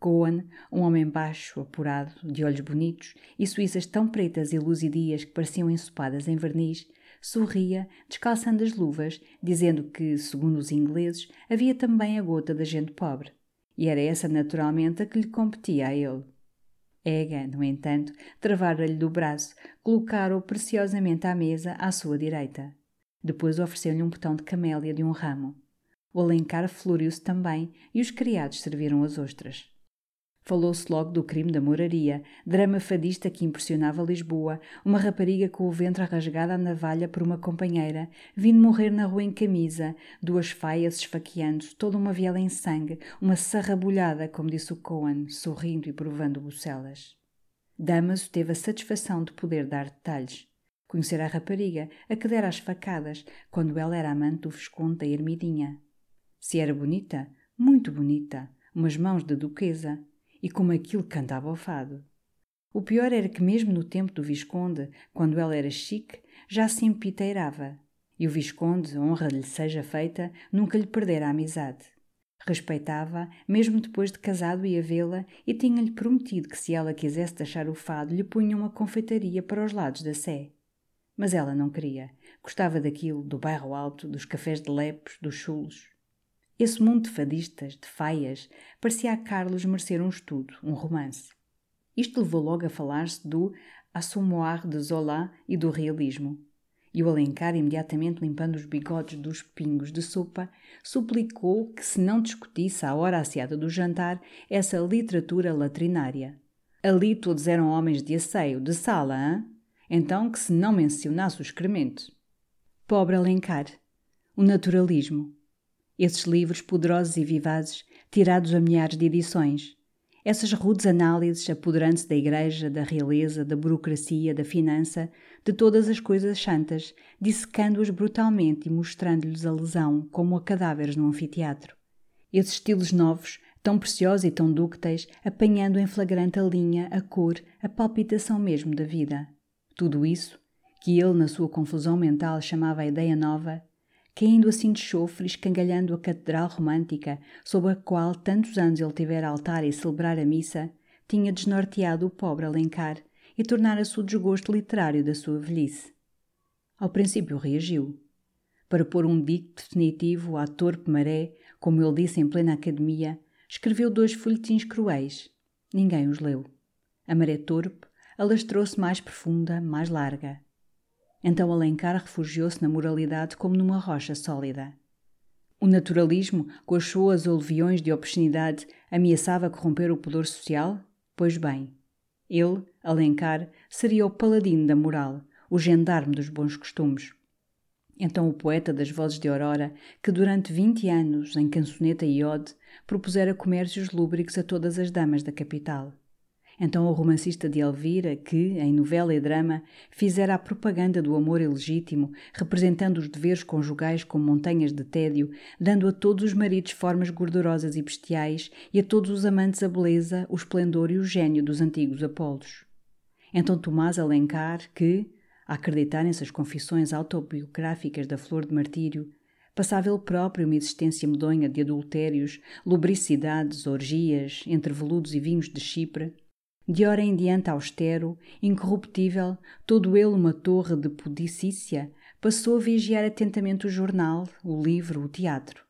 Cohen, um homem baixo, apurado, de olhos bonitos e suíças tão pretas e luzidias que pareciam ensopadas em verniz, sorria, descalçando as luvas, dizendo que, segundo os ingleses, havia também a gota da gente pobre. E era essa naturalmente a que lhe competia a ele. Ega, no entanto, travara-lhe do braço, colocara-o preciosamente à mesa à sua direita. Depois ofereceu-lhe um botão de camélia de um ramo. O alencar floriu-se também e os criados serviram as ostras. Falou-se logo do crime da moraria, drama fadista que impressionava Lisboa, uma rapariga com o ventre rasgado à navalha por uma companheira, vindo morrer na rua em camisa, duas faias esfaqueando, toda uma viela em sangue, uma sarrabulhada, como disse o Cohen, sorrindo e provando bucelas. Damaso teve a satisfação de poder dar detalhes. Conhecer a rapariga, a que dera as facadas, quando ela era amante do Visconde da Ermidinha. Se era bonita, muito bonita, umas mãos de duquesa, e como aquilo cantava ao fado. O pior era que, mesmo no tempo do Visconde, quando ela era chique, já se empiteirava. E o Visconde, honra lhe seja feita, nunca lhe perdera a amizade. Respeitava, mesmo depois de casado ia vê-la, e tinha-lhe prometido que se ela quisesse deixar o fado, lhe punha uma confeitaria para os lados da Sé. Mas ela não queria. Gostava daquilo, do bairro alto, dos cafés de lepos, dos chulos. Esse mundo de fadistas, de faias, parecia a Carlos merecer um estudo, um romance. Isto levou logo a falar-se do Assommoir de Zola e do realismo. E o Alencar, imediatamente limpando os bigodes dos pingos de sopa, suplicou que se não discutisse à hora asseada do jantar essa literatura latrinária. Ali todos eram homens de asseio, de sala, hein? Então que se não mencionasse o excremento. Pobre Alencar. O naturalismo. Esses livros poderosos e vivazes, tirados a milhares de edições. Essas rudes análises apoderando-se da igreja, da realeza, da burocracia, da finança, de todas as coisas santas, dissecando-as brutalmente e mostrando-lhes a lesão como a cadáveres num anfiteatro. Esses estilos novos, tão preciosos e tão dúcteis, apanhando em flagrante a linha, a cor, a palpitação mesmo da vida. Tudo isso, que ele, na sua confusão mental, chamava a ideia nova, caindo assim de chofre, escangalhando a catedral romântica, sob a qual tantos anos ele tivera altar e celebrar a missa, tinha desnorteado o pobre Alencar e tornara-se o desgosto literário da sua velhice. Ao princípio reagiu. Para pôr um dito definitivo à torpe maré, como ele disse em plena academia, escreveu dois folhetins cruéis. Ninguém os leu. A maré torpe alastrou-se mais profunda, mais larga. Então Alencar refugiou-se na moralidade como numa rocha sólida. O naturalismo, com as suas oleviões de obscenidade, ameaçava corromper o pudor social? Pois bem, ele, Alencar, seria o paladino da moral, o gendarme dos bons costumes. Então o poeta das vozes de Aurora, que durante vinte anos, em cançoneta e ode, propusera comércios lúbricos a todas as damas da capital. Então o romancista de Elvira, que, em novela e drama, fizera a propaganda do amor ilegítimo, representando os deveres conjugais como montanhas de tédio, dando a todos os maridos formas gordurosas e bestiais e a todos os amantes a beleza, o esplendor e o gênio dos antigos Apolos. Então Tomás Alencar, que, a acreditar nessas confissões autobiográficas da flor de martírio, passava ele próprio uma existência medonha de adultérios, lubricidades, orgias, entre veludos e vinhos de Chipre, de hora em diante austero, incorruptível, todo ele uma torre de pudicícia, passou a vigiar atentamente o jornal, o livro, o teatro.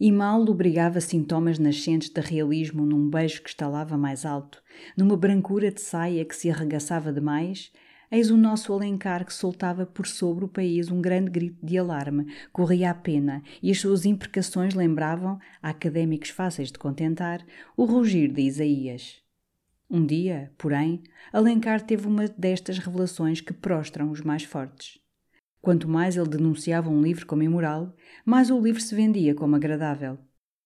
E mal lubrigava sintomas nascentes de realismo num beijo que estalava mais alto, numa brancura de saia que se arregaçava demais, eis o nosso Alencar que soltava por sobre o país um grande grito de alarme, corria a pena, e as suas imprecações lembravam, a académicos fáceis de contentar, o rugir de Isaías. Um dia, porém, Alencar teve uma destas revelações que prostram os mais fortes. Quanto mais ele denunciava um livro como imoral, mais o livro se vendia como agradável.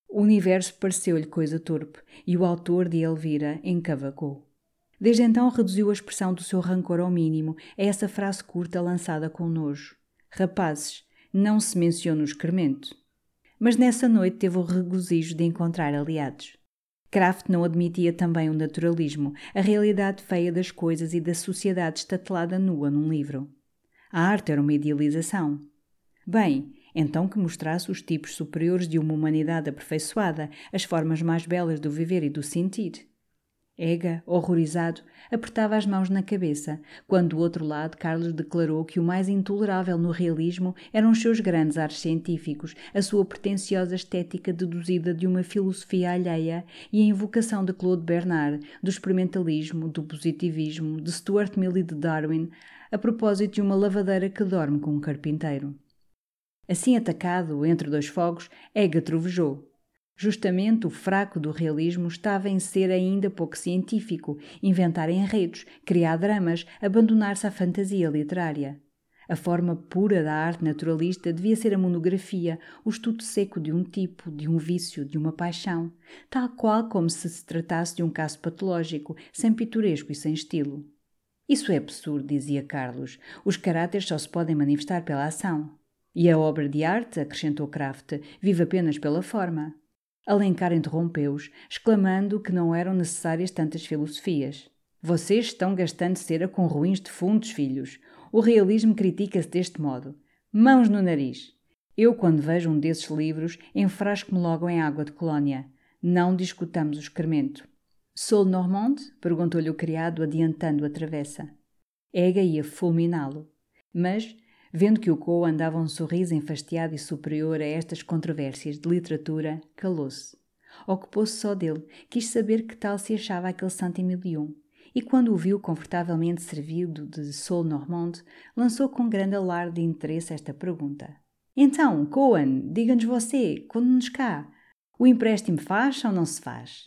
O universo pareceu-lhe coisa torpe e o autor de Elvira encavacou. Desde então reduziu a expressão do seu rancor ao mínimo a essa frase curta lançada com nojo. Rapazes, não se menciona o excremento. Mas nessa noite teve o regozijo de encontrar aliados. Kraft não admitia também o naturalismo, a realidade feia das coisas e da sociedade estatelada nua num livro. A arte era uma idealização. Bem, então que mostrasse os tipos superiores de uma humanidade aperfeiçoada, as formas mais belas do viver e do sentir. Ega, horrorizado, apertava as mãos na cabeça, quando do outro lado Carlos declarou que o mais intolerável no realismo eram os seus grandes ares científicos, a sua pretensiosa estética deduzida de uma filosofia alheia e a invocação de Claude Bernard, do experimentalismo, do positivismo, de Stuart Mill e de Darwin, a propósito de uma lavadeira que dorme com um carpinteiro. Assim atacado, entre dois fogos, Ega trovejou. Justamente o fraco do realismo estava em ser ainda pouco científico, inventar enredos, criar dramas, abandonar-se à fantasia literária. A forma pura da arte naturalista devia ser a monografia, o estudo seco de um tipo, de um vício, de uma paixão, tal qual como se se tratasse de um caso patológico, sem pitoresco e sem estilo. Isso é absurdo, dizia Carlos. Os caráteres só se podem manifestar pela ação. E a obra de arte, acrescentou Kraft, vive apenas pela forma. Alencar interrompeu-os, exclamando que não eram necessárias tantas filosofias. Vocês estão gastando cera com ruins defuntos, filhos. O realismo critica-se deste modo. Mãos no nariz. Eu, quando vejo um desses livros, enfrasco-me logo em água de colónia. Não discutamos o excremento. Sol Normand? perguntou-lhe o criado, adiantando a travessa. Ega ia fulminá-lo. Mas, Vendo que o Coa andava um sorriso enfastiado e superior a estas controvérsias de literatura, calou-se. Ocupou-se só dele, quis saber que tal se achava aquele Saint-Emilion, e quando o viu confortavelmente servido de sol normande, lançou com grande alarde de interesse esta pergunta. Então, Coan, diga-nos você, conte-nos cá, o empréstimo faz ou não se faz?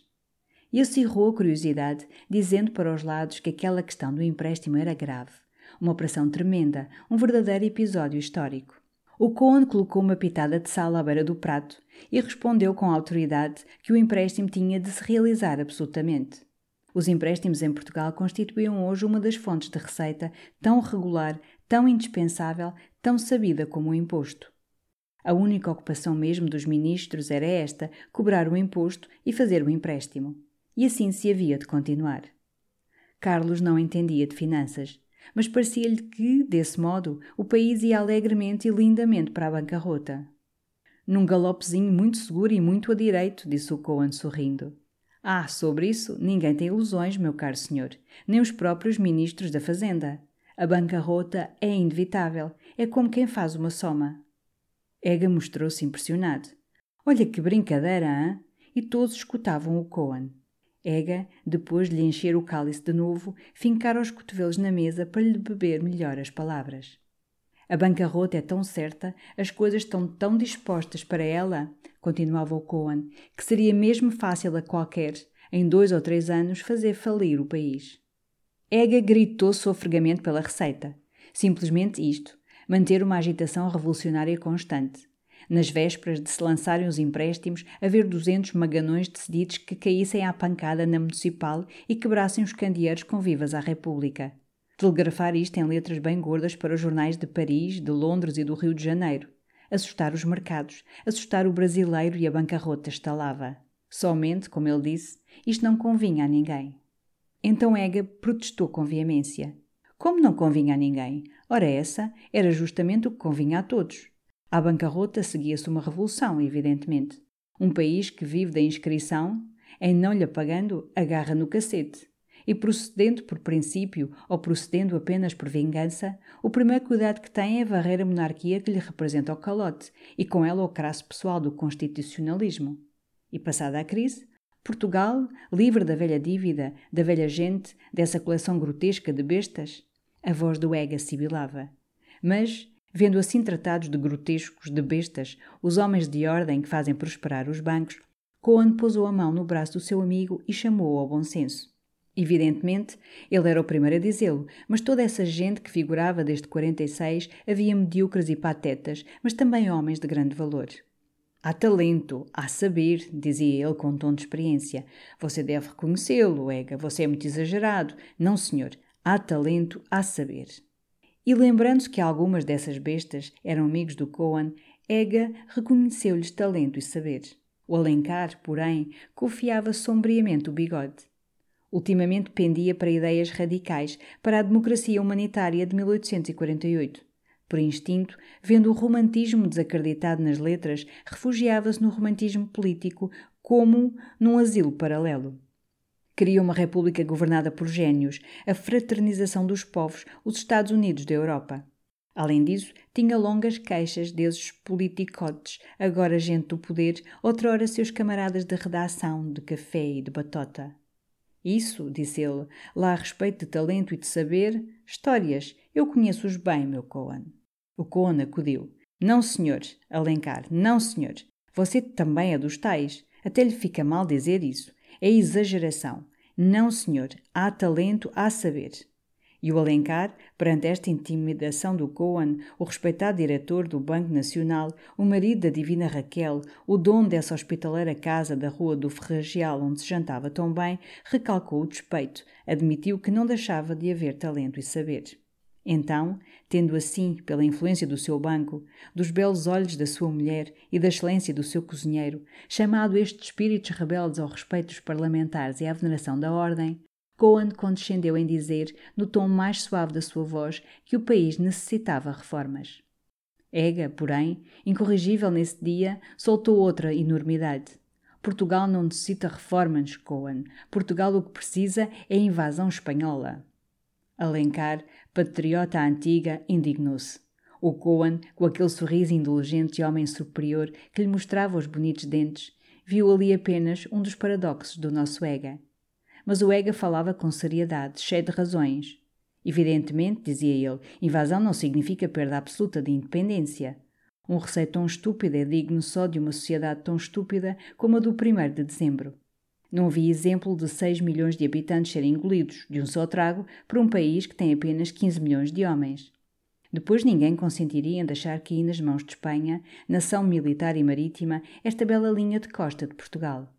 E acirrou a curiosidade, dizendo para os lados que aquela questão do empréstimo era grave, uma operação tremenda, um verdadeiro episódio histórico. O Cohen colocou uma pitada de sal à beira do prato e respondeu com autoridade que o empréstimo tinha de se realizar absolutamente. Os empréstimos em Portugal constituíam hoje uma das fontes de receita tão regular, tão indispensável, tão sabida como o imposto. A única ocupação mesmo dos ministros era esta: cobrar o imposto e fazer o empréstimo. E assim se havia de continuar. Carlos não entendia de finanças mas parecia-lhe que, desse modo, o país ia alegremente e lindamente para a bancarrota. Num galopezinho muito seguro e muito a direito, disse o Cohen sorrindo. Ah, sobre isso, ninguém tem ilusões, meu caro senhor, nem os próprios ministros da Fazenda. A bancarrota é inevitável, é como quem faz uma soma. Ega mostrou-se impressionado. Olha que brincadeira, hã? E todos escutavam o Cohen. Ega, depois de lhe encher o cálice de novo, fincara os cotovelos na mesa para lhe beber melhor as palavras. A bancarrota é tão certa, as coisas estão tão dispostas para ela, continuava o Cohen, que seria mesmo fácil a qualquer, em dois ou três anos, fazer falir o país. Ega gritou sofregamente pela receita. Simplesmente isto: manter uma agitação revolucionária constante nas vésperas de se lançarem os empréstimos, haver duzentos maganões decididos que caíssem à pancada na municipal e quebrassem os candeeiros com vivas à República. Telegrafar isto em letras bem gordas para os jornais de Paris, de Londres e do Rio de Janeiro. Assustar os mercados, assustar o brasileiro e a bancarrota estalava. Somente, como ele disse, isto não convinha a ninguém. Então Ega protestou com veemência. Como não convinha a ninguém? Ora, essa era justamente o que convinha a todos. À bancarrota seguia-se uma revolução, evidentemente. Um país que vive da inscrição, em não lhe pagando, agarra no cacete. E procedendo por princípio ou procedendo apenas por vingança, o primeiro cuidado que tem é varrer a monarquia que lhe representa o calote e com ela o crasso pessoal do constitucionalismo. E passada a crise, Portugal, livre da velha dívida, da velha gente, dessa coleção grotesca de bestas, a voz do Ega sibilava. Mas, Vendo assim tratados de grotescos, de bestas, os homens de ordem que fazem prosperar os bancos, Cohen pousou a mão no braço do seu amigo e chamou-o ao bom senso. Evidentemente, ele era o primeiro a dizê-lo, mas toda essa gente que figurava desde 46 havia medíocres e patetas, mas também homens de grande valor. Há talento, há saber, dizia ele com um tom de experiência. Você deve reconhecê-lo, Ega, você é muito exagerado. Não, senhor, há talento, há saber. E lembrando-se que algumas dessas bestas eram amigos do Cohen, Ega reconheceu-lhes talento e saber. O Alencar, porém, confiava sombriamente o bigode. Ultimamente pendia para ideias radicais, para a democracia humanitária de 1848. Por instinto, vendo o romantismo desacreditado nas letras, refugiava-se no romantismo político como num asilo paralelo. Queria uma república governada por gênios, a fraternização dos povos, os Estados Unidos da Europa. Além disso, tinha longas queixas desses politicotes, agora gente do poder, outrora seus camaradas de redação, de café e de batota. Isso, disse ele, lá a respeito de talento e de saber, histórias, eu conheço-os bem, meu Cohen. O Cohen acudiu. Não, senhor, Alencar, não, senhor. Você também é dos tais. Até lhe fica mal dizer isso. É exageração. Não, senhor, há talento, há saber. E o Alencar, perante esta intimidação do Cohen, o respeitado diretor do Banco Nacional, o marido da divina Raquel, o dono dessa hospitaleira casa da rua do Ferragial onde se jantava tão bem, recalcou o despeito, admitiu que não deixava de haver talento e saber. Então, tendo assim, pela influência do seu banco, dos belos olhos da sua mulher e da excelência do seu cozinheiro, chamado estes espíritos rebeldes ao respeito dos parlamentares e à veneração da ordem, Cohen condescendeu em dizer, no tom mais suave da sua voz, que o país necessitava reformas. Ega, porém, incorrigível nesse dia, soltou outra enormidade. Portugal não necessita reformas, Cohen. Portugal o que precisa é invasão espanhola. Alencar, patriota antiga, indignou-se. O Cohen, com aquele sorriso indulgente de homem superior que lhe mostrava os bonitos dentes, viu ali apenas um dos paradoxos do nosso Ega. Mas o Ega falava com seriedade, cheio de razões. Evidentemente, dizia ele, invasão não significa perda absoluta de independência. Um receio tão estúpido é digno só de uma sociedade tão estúpida como a do 1 de dezembro. Não havia exemplo de 6 milhões de habitantes serem engolidos, de um só trago, por um país que tem apenas 15 milhões de homens. Depois ninguém consentiria em deixar cair nas mãos de Espanha, nação militar e marítima, esta bela linha de costa de Portugal.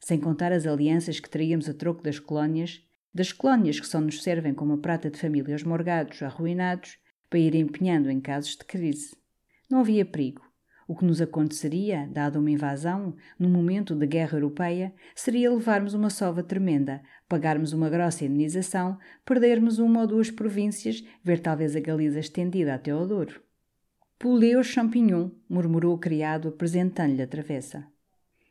Sem contar as alianças que teríamos a troco das colónias, das colónias que só nos servem como prata de família aos morgados, arruinados, para ir empenhando em casos de crise. Não havia perigo. O que nos aconteceria, dada uma invasão, num momento de guerra europeia, seria levarmos uma sova tremenda, pagarmos uma grossa indenização, perdermos uma ou duas províncias, ver talvez a Galiza estendida até ao Douro. Poulet au champignon, murmurou o criado, apresentando-lhe a travessa.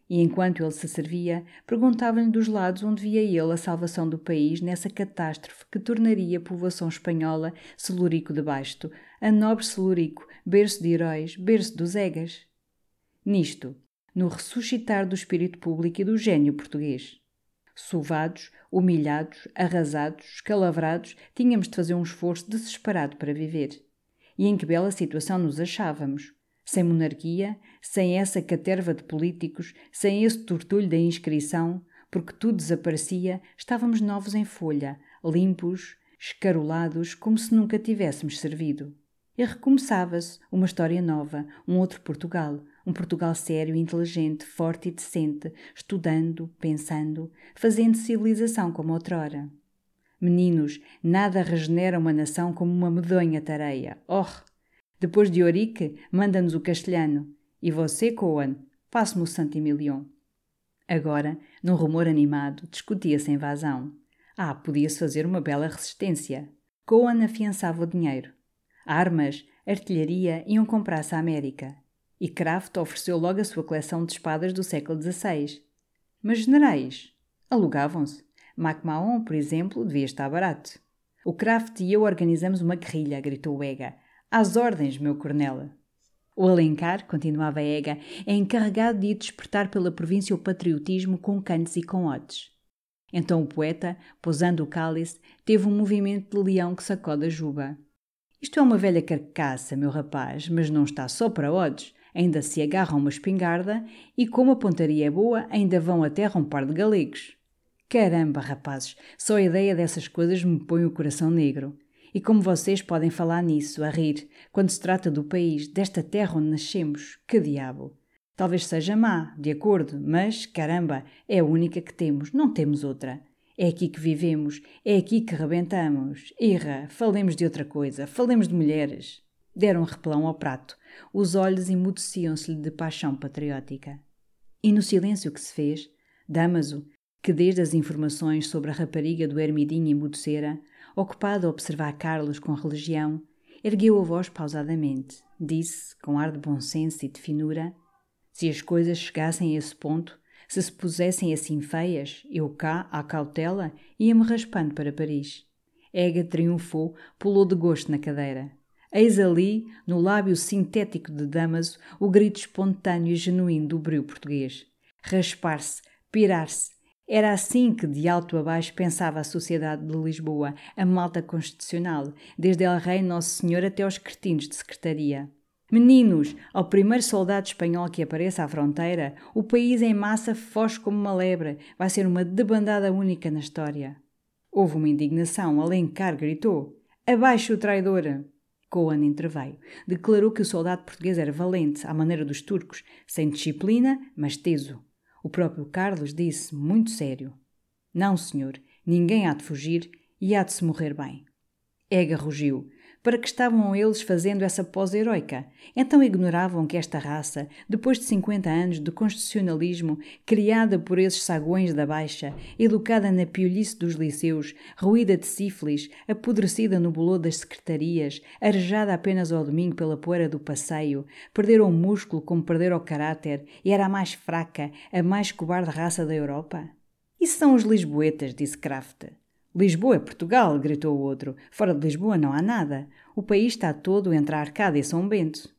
E enquanto ele se servia, perguntava-lhe dos lados onde via ele a salvação do país nessa catástrofe que tornaria a povoação espanhola Celurico de Basto, a nobre Celurico, berço de heróis, berço dos Egas. Nisto, no ressuscitar do espírito público e do gênio português. Sovados, humilhados, arrasados, escalavrados, tínhamos de fazer um esforço desesperado para viver. E em que bela situação nos achávamos, sem monarquia, sem essa caterva de políticos, sem esse tortulho da inscrição, porque tudo desaparecia, estávamos novos em folha, limpos, escarolados, como se nunca tivéssemos servido. E recomeçava-se uma história nova, um outro Portugal, um Portugal sério, inteligente, forte e decente, estudando, pensando, fazendo civilização como outrora. Meninos, nada regenera uma nação como uma medonha tareia. Oh! Depois de Orique, manda-nos o castelhano. E você, Coan, passe-me o Santo Emilion. Agora, num rumor animado, discutia-se a invasão. Ah, podia-se fazer uma bela resistência. Coan afiançava o dinheiro. Armas, artilharia iam comprar-se à América. E Kraft ofereceu logo a sua coleção de espadas do século XVI. Mas generais alugavam-se. MacMahon, por exemplo, devia estar barato. O Kraft e eu organizamos uma guerrilha, gritou Ega. Às ordens, meu coronel. O Alencar, continuava Ega, é encarregado de despertar pela província o patriotismo com cantos e com odes. Então o poeta, posando o cálice, teve um movimento de leão que sacode a juba. Isto é uma velha carcaça, meu rapaz, mas não está só para odes ainda se agarram uma espingarda e, como a pontaria é boa, ainda vão até um par de galegos. Caramba, rapazes, só a ideia dessas coisas me põe o coração negro. E como vocês podem falar nisso, a rir, quando se trata do país, desta terra onde nascemos, que diabo! Talvez seja má, de acordo, mas, caramba, é a única que temos, não temos outra. É aqui que vivemos, é aqui que rebentamos. Irra, falemos de outra coisa, falemos de mulheres. Deram repelão ao prato. Os olhos emudeciam-se-lhe de paixão patriótica. E no silêncio que se fez, Damaso, que desde as informações sobre a rapariga do Ermidinho emudecera, ocupado a observar Carlos com religião, ergueu a voz pausadamente. Disse, com ar de bom senso e de finura: Se as coisas chegassem a esse ponto, se se pusessem assim feias, eu cá, à cautela, ia-me raspando para Paris. Ega triunfou, pulou de gosto na cadeira. Eis ali, no lábio sintético de Damaso, o grito espontâneo e genuíno do brio português. Raspar-se, pirar-se. Era assim que, de alto a baixo, pensava a sociedade de Lisboa, a malta constitucional, desde El Rei Nosso Senhor até aos cretinos de secretaria. Meninos, ao primeiro soldado espanhol que apareça à fronteira, o país em massa foge como uma lebre. Vai ser uma debandada única na história. Houve uma indignação. Alencar gritou: Abaixo o traidor! Coan interveio. Declarou que o soldado português era valente, à maneira dos turcos, sem disciplina, mas teso. O próprio Carlos disse, muito sério: Não, senhor, ninguém há de fugir e há de se morrer bem. Ega rugiu. Para que estavam eles fazendo essa pose heroica? Então ignoravam que esta raça, depois de 50 anos de constitucionalismo, criada por esses saguões da Baixa, educada na piolhice dos liceus, ruída de sífilis, apodrecida no bolor das secretarias, arejada apenas ao domingo pela poeira do passeio, perderam o músculo como perderam o caráter e era a mais fraca, a mais cobarde raça da Europa? Isso são os lisboetas, disse Kraft. Lisboa é Portugal, gritou o outro. Fora de Lisboa não há nada. O país está todo entre a Arcada e São Bento.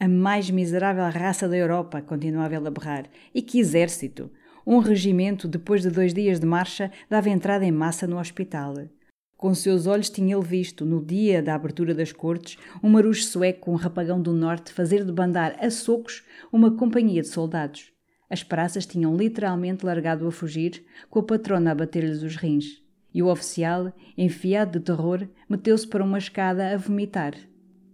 A mais miserável raça da Europa, continuava ele a berrar. E que exército! Um regimento, depois de dois dias de marcha, dava entrada em massa no hospital. Com seus olhos tinha ele visto, no dia da abertura das cortes, um marujo sueco com um rapagão do norte fazer de bandar a socos uma companhia de soldados. As praças tinham literalmente largado a fugir, com a patrona a bater-lhes os rins e o oficial, enfiado de terror, meteu-se para uma escada a vomitar.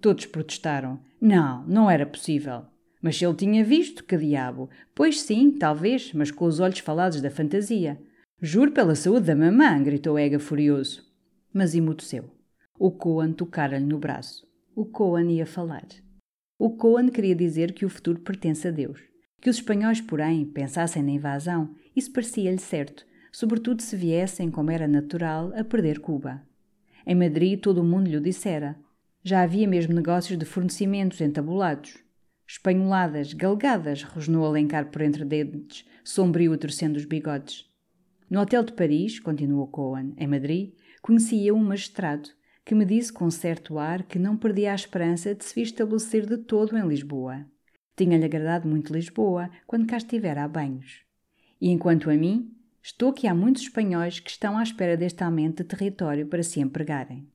Todos protestaram. Não, não era possível. Mas se ele tinha visto, que diabo? Pois sim, talvez, mas com os olhos falados da fantasia. Juro pela saúde da mamã, gritou Ega furioso. Mas emudeceu. O Coan tocara-lhe no braço. O Coan ia falar. O Coan queria dizer que o futuro pertence a Deus. Que os espanhóis, porém, pensassem na invasão, isso parecia-lhe certo, sobretudo se viessem, como era natural, a perder Cuba. Em Madrid todo o mundo lhe dissera. Já havia mesmo negócios de fornecimentos entabulados. Espanholadas, galgadas, rosnou Alencar por entre dentes, sombrio torcendo os bigodes. No hotel de Paris, continuou Cohen, em Madrid, conhecia um magistrado que me disse com certo ar que não perdia a esperança de se vir estabelecer de todo em Lisboa. Tinha-lhe agradado muito Lisboa quando cá estivera a banhos. E enquanto a mim, estou que há muitos espanhóis que estão à espera deste aumento de território para se empregarem.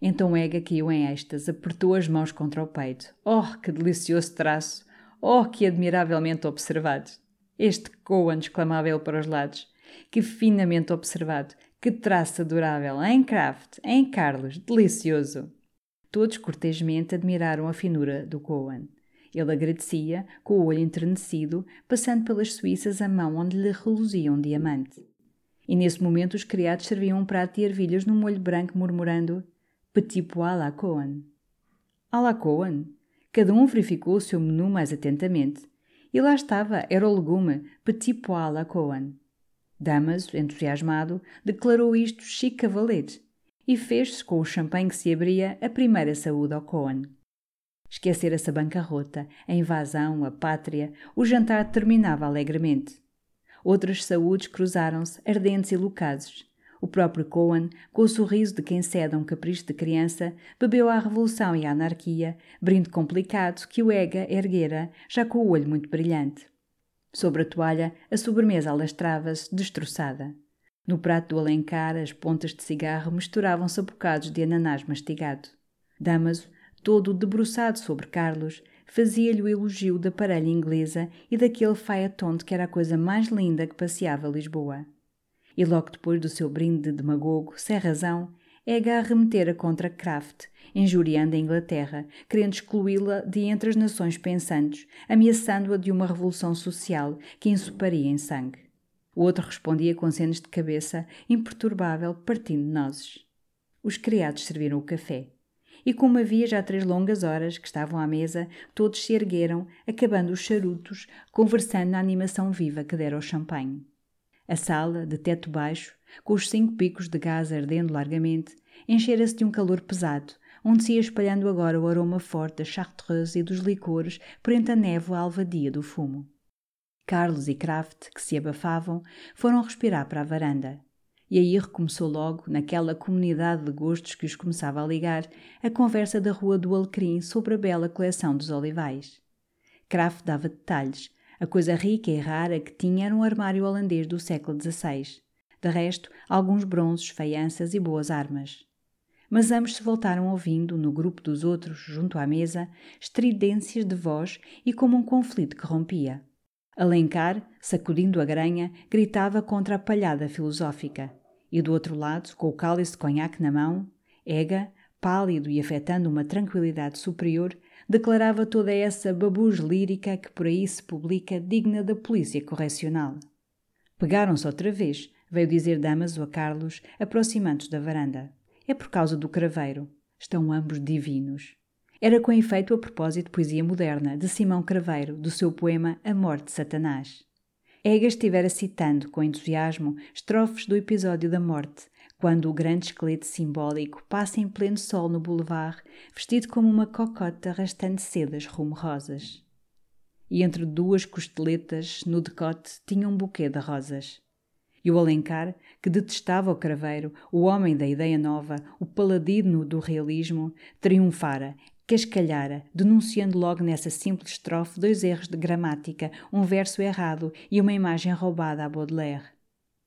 Então Ega caiu em êxtase, apertou as mãos contra o peito. Oh, que delicioso traço! Oh, que admiravelmente observado! Este Coan, exclamava ele para os lados. Que finamente observado! Que traço adorável! Em Kraft, em Carlos, delicioso! Todos cortesmente admiraram a finura do Coan. Ele agradecia, com o olho enternecido, passando pelas suíças a mão onde lhe reluzia um diamante. E nesse momento os criados serviam um prato de ervilhas no molho branco, murmurando Petit pois à la Coan. À la Coan? Cada um verificou o seu menu mais atentamente. E lá estava, era o legume Petit pois à la Coan. Damaso, entusiasmado, declarou isto chique cavaleiro e fez-se, com o champanhe que se abria, a primeira saúde ao Cohen. Esquecera-se a bancarrota, a invasão, a pátria, o jantar terminava alegremente. Outras saúdes cruzaram-se, ardentes e loucazes. O próprio Cohen, com o sorriso de quem cede a um capricho de criança, bebeu à revolução e à anarquia, brinde complicado que o Ega erguera, já com o olho muito brilhante. Sobre a toalha, a sobremesa alastrava-se, destroçada. No prato do Alencar, as pontas de cigarro misturavam-se a bocados de ananás mastigado. Damaso, todo debruçado sobre Carlos, fazia-lhe o elogio da parelha inglesa e daquele tonto que era a coisa mais linda que passeava Lisboa. E logo depois do seu brinde de demagogo, sem razão, Ega arremetera contra Kraft, injuriando a Inglaterra, querendo excluí-la de entre as nações pensantes, ameaçando-a de uma revolução social que insuparia em sangue. O outro respondia com cenas de cabeça, imperturbável, partindo nozes. Os criados serviram o café. E como havia já três longas horas que estavam à mesa, todos se ergueram, acabando os charutos, conversando na animação viva que dera ao champanhe. A sala, de teto baixo, com os cinco picos de gás ardendo largamente, enchera-se de um calor pesado, onde se ia espalhando agora o aroma forte da chartreuse e dos licores por entre a névoa alvadia do fumo. Carlos e Kraft, que se abafavam, foram respirar para a varanda. E aí recomeçou logo, naquela comunidade de gostos que os começava a ligar, a conversa da Rua do Alecrim sobre a bela coleção dos olivais. Kraft dava detalhes, a coisa rica e rara que tinha era um armário holandês do século XVI. De resto, alguns bronzes, faianças e boas armas. Mas ambos se voltaram ouvindo, no grupo dos outros, junto à mesa, estridências de voz e como um conflito que rompia. Alencar, sacudindo a granha, gritava contra a palhada filosófica. E do outro lado, com o cálice de conhaque na mão, Ega, pálido e afetando uma tranquilidade superior, declarava toda essa babuja lírica que por aí se publica digna da polícia correcional. Pegaram-se outra vez, veio dizer Damaso a Carlos, aproximando-se da varanda. É por causa do craveiro. Estão ambos divinos. Era com efeito a propósito de poesia moderna, de Simão Craveiro, do seu poema A Morte de Satanás. Egas estivera citando, com entusiasmo, estrofes do episódio da morte, quando o grande esqueleto simbólico passa em pleno sol no boulevard, vestido como uma cocota arrastando sedas rumo rosas. E entre duas costeletas, no decote, tinha um buquê de rosas. E o Alencar, que detestava o craveiro, o homem da ideia nova, o paladino do realismo, triunfara, cascalhara, denunciando logo nessa simples estrofe dois erros de gramática, um verso errado e uma imagem roubada a Baudelaire.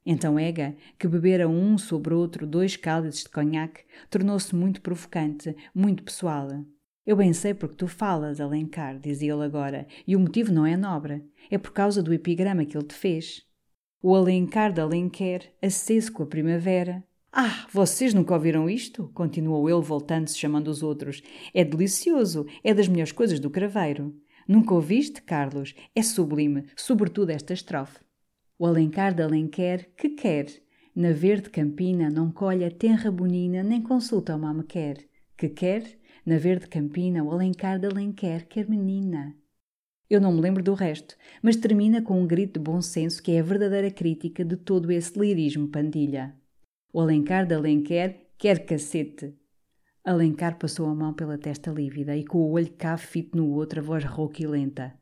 Então Ega, que bebera um sobre outro dois cálices de conhaque, tornou-se muito provocante, muito pessoal. Eu bem sei porque tu falas, Alencar, dizia ele agora, e o motivo não é nobre. É por causa do epigrama que ele te fez. O Alencar de Alenquer, aceso com a primavera. Ah, vocês nunca ouviram isto? Continuou ele, voltando-se, chamando os outros. É delicioso, é das melhores coisas do craveiro. Nunca ouviste, Carlos? É sublime, sobretudo esta estrofe. O Alencar de Alenquer, que quer? Na verde campina não colhe a tenra bonina, nem consulta uma me quer. Que quer? Na verde campina o Alencar de Alenquer quer menina. Eu não me lembro do resto, mas termina com um grito de bom senso que é a verdadeira crítica de todo esse lirismo pandilha. O Alencar de Alenquer quer cacete. Alencar passou a mão pela testa lívida e com o olho cá fito no outro, a voz rouca e lenta.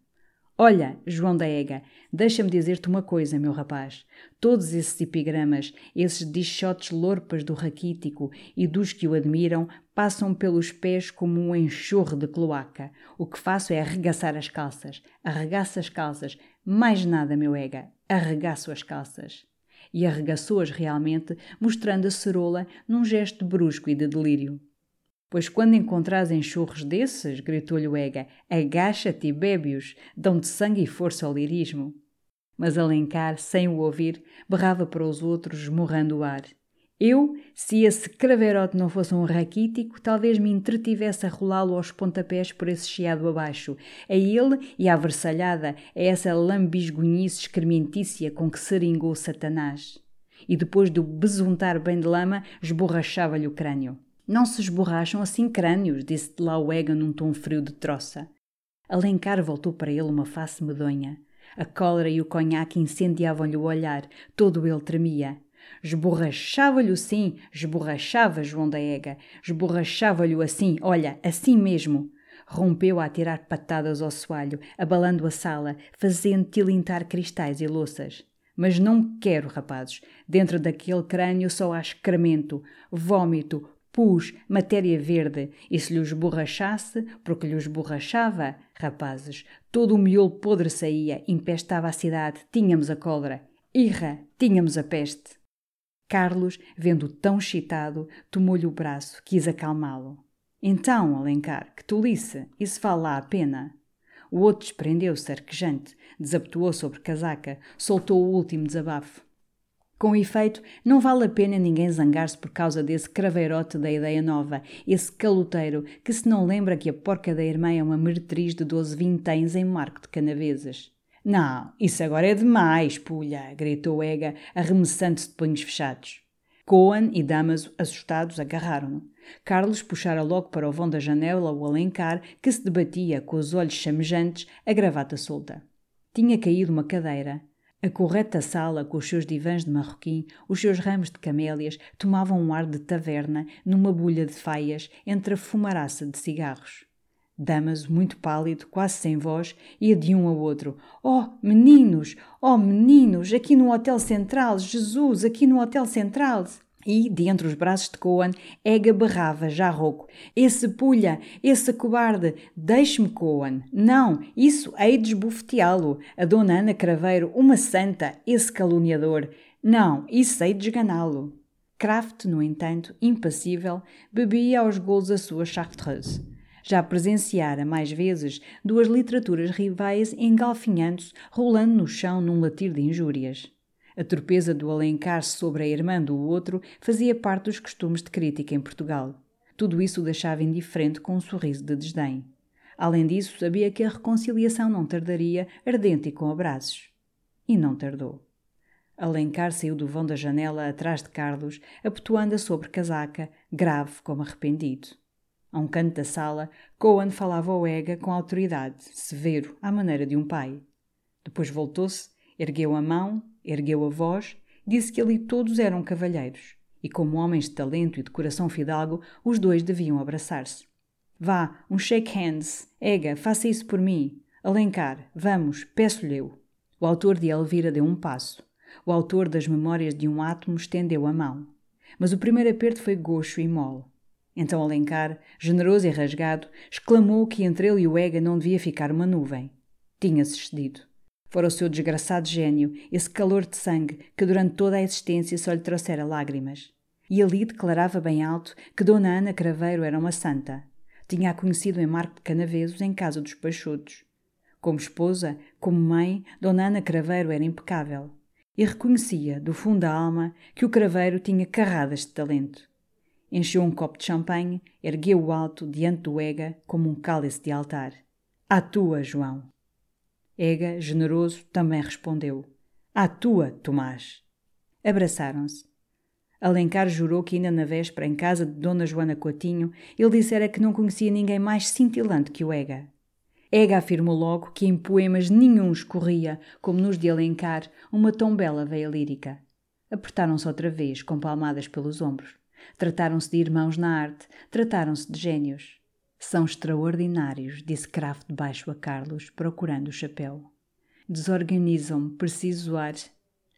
Olha, João da Ega, deixa-me dizer-te uma coisa, meu rapaz. Todos esses epigramas, esses dichotes lorpas do raquítico e dos que o admiram, passam pelos pés como um enxurro de cloaca. O que faço é arregaçar as calças. Arregaço as calças. Mais nada, meu Ega. Arregaço as calças. E arregaçou-as realmente, mostrando a cerola num gesto brusco e de delírio. Pois quando encontrares enxurros desses, gritou-lhe o Ega, agacha-te e bebe-os, dão-te sangue e força ao lirismo. Mas Alencar, sem o ouvir, berrava para os outros, esmurrando o ar. Eu, se esse craverote não fosse um raquítico, talvez me entretivesse a rolá-lo aos pontapés por esse chiado abaixo, a ele e à versalhada, a essa lambisgonhice excrementícia com que seringou Satanás. E depois de o besuntar bem de lama, esborrachava-lhe o crânio. Não se esborracham assim crânios, disse de lá o Ega num tom frio de troça. Alencar voltou para ele uma face medonha. A cólera e o conhaque incendiavam-lhe o olhar, todo ele tremia. Esborrachava-lhe sim, esborrachava João da Ega, esborrachava-lhe assim, olha, assim mesmo. Rompeu a tirar patadas ao soalho, abalando a sala, fazendo tilintar cristais e louças. Mas não quero, rapazes. Dentro daquele crânio só há excremento, vômito, Pus matéria verde e se lhe esborrachasse, porque lhe esborrachava, rapazes, todo o miolo podre saía, empestava a cidade, tínhamos a cólera. Irra, tínhamos a peste. Carlos, vendo-o tão excitado, tomou-lhe o braço, quis acalmá-lo. Então, Alencar, que tolice, isso vale lá a pena. O outro desprendeu-se, arquejante, desabotoou sobre casaca, soltou o último desabafo. Com efeito, não vale a pena ninguém zangar-se por causa desse craveirote da ideia nova, esse caloteiro que se não lembra que a porca da irmã é uma meretriz de doze vinténs em marco de canaveses. Não, isso agora é demais, pulha! gritou Ega, arremessando-se de punhos fechados. Coan e Damaso, assustados, agarraram-no. Carlos puxara logo para o vão da janela o alencar, que se debatia, com os olhos chamejantes, a gravata solta. Tinha caído uma cadeira. A correta sala, com os seus divãs de marroquim, os seus ramos de camélias, tomavam um ar de taverna numa bolha de faias entre a fumaraça de cigarros. Damaso, muito pálido, quase sem voz, ia de um ao outro. Oh, meninos! Oh, meninos! Aqui no Hotel Central! Jesus! Aqui no Hotel Central! E, de entre os braços de Coan, Ega berrava, já rouco. Esse pulha, esse cobarde, deixe-me, Coan. Não, isso hei de esbofeteá-lo. A dona Ana Craveiro, uma santa, esse caluniador. Não, isso hei de esganá-lo. Kraft, no entanto, impassível, bebia aos golos a sua chartreuse. Já presenciara mais vezes duas literaturas rivais engalfinhando-se, rolando no chão num latir de injúrias. A torpeza do Alencar sobre a irmã do outro fazia parte dos costumes de crítica em Portugal. Tudo isso o deixava indiferente com um sorriso de desdém. Além disso, sabia que a reconciliação não tardaria, ardente e com abraços. E não tardou. Alencar saiu do vão da janela atrás de Carlos, abotoando-a sobre casaca, grave como arrependido. A um canto da sala, Coan falava ao Ega com autoridade, severo, à maneira de um pai. Depois voltou-se, ergueu a mão ergueu a voz, disse que ali todos eram cavalheiros, e como homens de talento e de coração fidalgo, os dois deviam abraçar-se. Vá, um shake hands. Ega, faça isso por mim. Alencar, vamos, peço-lhe eu. O autor de Elvira deu um passo. O autor das Memórias de um Átomo estendeu a mão. Mas o primeiro aperto foi goxo e mole. Então Alencar, generoso e rasgado, exclamou que entre ele e o Ega não devia ficar uma nuvem. Tinha-se excedido. Fora o seu desgraçado gênio, esse calor de sangue que durante toda a existência só lhe trouxera lágrimas. E ali declarava bem alto que Dona Ana Craveiro era uma santa. Tinha-a conhecido em Marco de Canavesos, em casa dos Pachudos. Como esposa, como mãe, Dona Ana Craveiro era impecável. E reconhecia, do fundo da alma, que o Craveiro tinha carradas de talento. Encheu um copo de champanhe, ergueu-o alto diante do Ega como um cálice de altar. À tua, João! Ega, generoso, também respondeu: À tua, Tomás. Abraçaram-se. Alencar jurou que ainda na véspera, em casa de Dona Joana Coutinho, ele dissera que não conhecia ninguém mais cintilante que o Ega. Ega afirmou logo que em poemas nenhum escorria, como nos de Alencar, uma tão bela veia lírica. Apertaram-se outra vez, com palmadas pelos ombros. Trataram-se de irmãos na arte, trataram-se de gênios. São extraordinários, disse Kraft baixo a Carlos, procurando o chapéu. Desorganizam-me, preciso ar.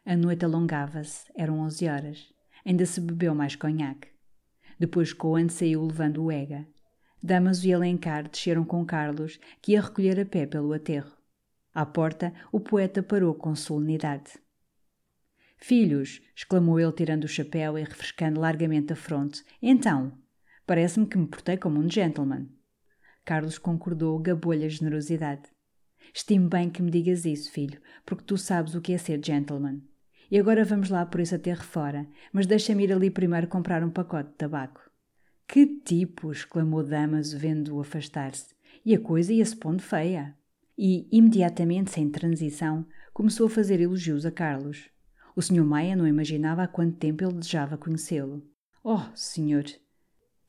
A noite alongava-se, eram onze horas. Ainda se bebeu mais conhaque. Depois Coan saiu levando o Ega. Damaso e Alencar desceram com Carlos, que ia recolher a pé pelo aterro. À porta, o poeta parou com solenidade. Filhos! exclamou ele, tirando o chapéu e refrescando largamente a fronte. Então! Parece-me que me portei como um gentleman. Carlos concordou, gabou-lhe a generosidade. Estimo bem que me digas isso, filho, porque tu sabes o que é ser gentleman. E agora vamos lá por esse aterro fora, mas deixa-me ir ali primeiro comprar um pacote de tabaco. Que tipo! exclamou Damaso, vendo-o afastar-se. E a coisa ia-se pondo feia. E, imediatamente, sem transição, começou a fazer elogios a Carlos. O Sr. Maia não imaginava há quanto tempo ele desejava conhecê-lo. Oh, senhor!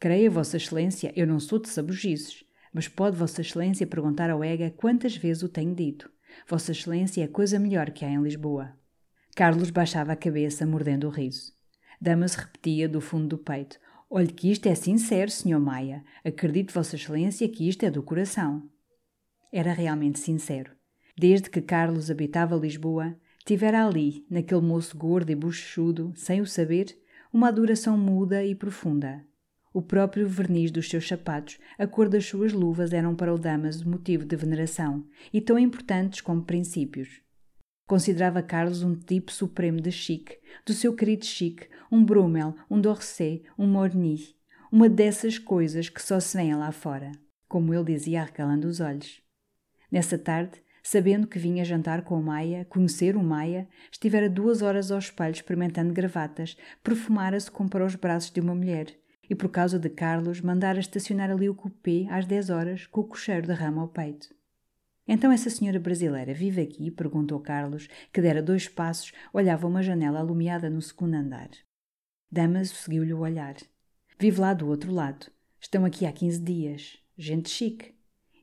Creia, Vossa Excelência, eu não sou de sabugices, mas pode Vossa Excelência perguntar ao Ega quantas vezes o tenho dito. Vossa Excelência é a coisa melhor que há em Lisboa. Carlos baixava a cabeça, mordendo o riso. Damas repetia do fundo do peito: Olhe que isto é sincero, Sr. Maia. Acredite, Vossa Excelência, que isto é do coração. Era realmente sincero. Desde que Carlos habitava Lisboa, tivera ali, naquele moço gordo e bochechudo, sem o saber, uma adoração muda e profunda. O próprio verniz dos seus sapatos, a cor das suas luvas eram para o Damaso motivo de veneração, e tão importantes como princípios. Considerava Carlos um tipo supremo de chique, do seu querido chique, um Brummel, um Dorset, um Morny, uma dessas coisas que só se vêem lá fora, como ele dizia arrecalando os olhos. Nessa tarde, sabendo que vinha jantar com o Maia, conhecer o Maia, estivera duas horas ao espelho experimentando gravatas, perfumara-se para os braços de uma mulher, e por causa de Carlos mandara estacionar ali o cupê às 10 horas com o cocheiro de ramo ao peito. Então essa senhora brasileira vive aqui? perguntou Carlos, que dera dois passos, olhava uma janela alumiada no segundo andar. Damaso seguiu-lhe o olhar. Vive lá do outro lado. Estão aqui há quinze dias. Gente chique.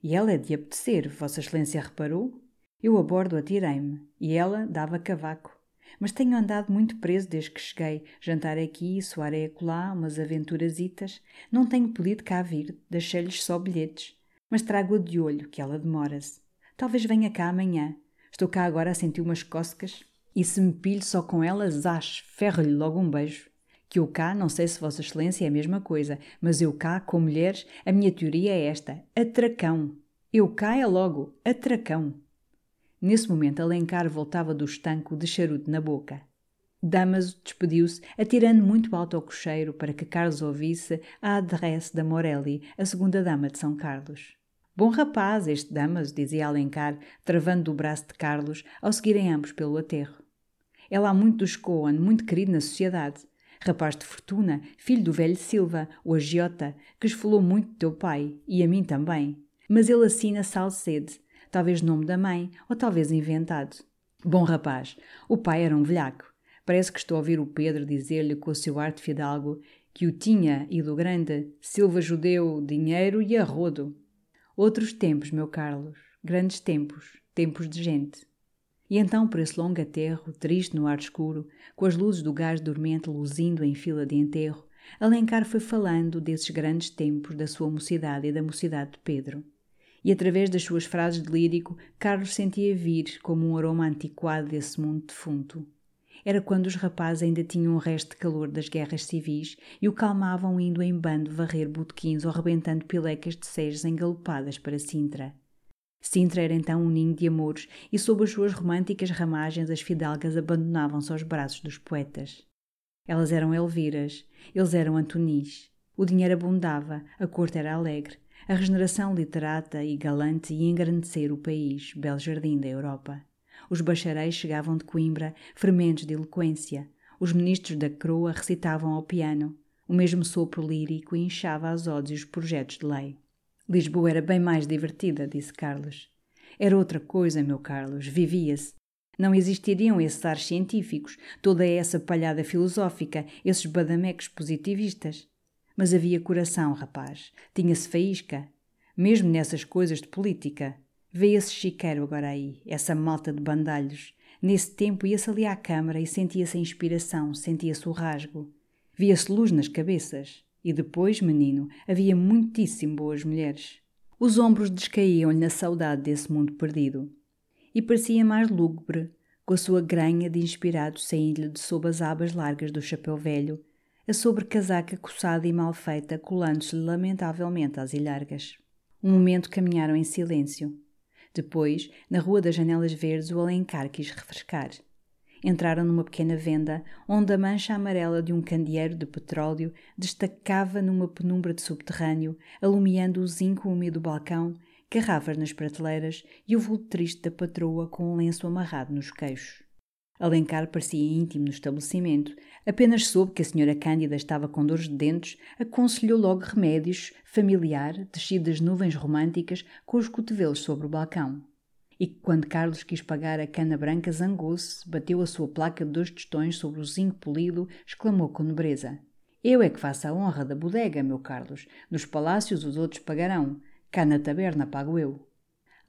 E ela é de apetecer, Vossa Excelência reparou? Eu a bordo atirei-me, e ela dava cavaco. Mas tenho andado muito preso desde que cheguei. Jantar aqui, soar é acolá, umas aventurasitas. Não tenho podido cá vir, deixei-lhes só bilhetes. Mas trago-a de olho, que ela demora-se. Talvez venha cá amanhã. Estou cá agora a sentir umas cócegas. E se me pilho só com elas, acho, ferro-lhe logo um beijo. Que eu cá, não sei se Vossa Excelência é a mesma coisa, mas eu cá, com mulheres, a minha teoria é esta: atracão. Eu cá é logo, atracão. Nesse momento, Alencar voltava do estanco de charuto na boca. Damaso despediu-se, atirando muito alto ao cocheiro para que Carlos ouvisse a adresse da Morelli, a segunda dama de São Carlos. Bom rapaz, este Damaso, dizia Alencar, travando do braço de Carlos, ao seguirem ambos pelo aterro. É lá muito dos Coan, muito querido na sociedade. Rapaz de fortuna, filho do velho Silva, o agiota, que esfolou muito teu pai, e a mim também. Mas ele assina Salcede, talvez nome da mãe, ou talvez inventado. Bom rapaz, o pai era um velhaco. Parece que estou a ouvir o Pedro dizer-lhe com o seu arte fidalgo que o tinha e do grande, Silva judeu, dinheiro e arrodo. Outros tempos, meu Carlos, grandes tempos, tempos de gente. E então, por esse longo aterro, triste no ar escuro, com as luzes do gás dormente luzindo em fila de enterro, Alencar foi falando desses grandes tempos da sua mocidade e da mocidade de Pedro e através das suas frases de lírico, Carlos sentia vir como um aroma antiquado desse mundo defunto. Era quando os rapazes ainda tinham o resto de calor das guerras civis e o calmavam indo em bando varrer botequins ou rebentando pilecas de sejas engalopadas para Sintra. Sintra era então um ninho de amores e sob as suas românticas ramagens as fidalgas abandonavam-se aos braços dos poetas. Elas eram Elviras, eles eram Antonis. O dinheiro abundava, a corte era alegre, a regeneração literata e galante ia engrandecer o país, belo jardim da Europa. Os bacharéis chegavam de Coimbra, fermentos de eloquência. Os ministros da coroa recitavam ao piano. O mesmo sopro lírico inchava as odes e os projetos de lei. Lisboa era bem mais divertida, disse Carlos. Era outra coisa, meu Carlos, vivia-se. Não existiriam esses ares científicos, toda essa palhada filosófica, esses badamecos positivistas. Mas havia coração, rapaz. Tinha-se faísca. Mesmo nessas coisas de política. Vê esse chiqueiro agora aí, essa malta de bandalhos. Nesse tempo ia-se ali à câmara e sentia-se a inspiração, sentia-se o rasgo. Via-se luz nas cabeças. E depois, menino, havia muitíssimo boas mulheres. Os ombros descaíam-lhe na saudade desse mundo perdido. E parecia mais lúgubre, com a sua granha de inspirado saindo-lhe de sob as abas largas do chapéu velho, a sobrecasaca coçada e mal feita colando-se lamentavelmente às ilhargas. Um momento caminharam em silêncio. Depois, na Rua das Janelas Verdes, o Alencar quis refrescar. Entraram numa pequena venda onde a mancha amarela de um candeeiro de petróleo destacava numa penumbra de subterrâneo, alumiando o zinco úmido do balcão, garrafas nas prateleiras e o vulto triste da patroa com um lenço amarrado nos queixos. Alencar parecia íntimo no estabelecimento. Apenas soube que a senhora Cândida estava com dores de dentes, aconselhou logo remédios, familiar, descido das nuvens românticas, com os cotovelos sobre o balcão. E quando Carlos quis pagar a cana branca, zangou-se, bateu a sua placa de dois tostões sobre o zinco polido, exclamou com nobreza. Eu é que faço a honra da bodega, meu Carlos. Nos palácios os outros pagarão. Cá na taberna pago eu.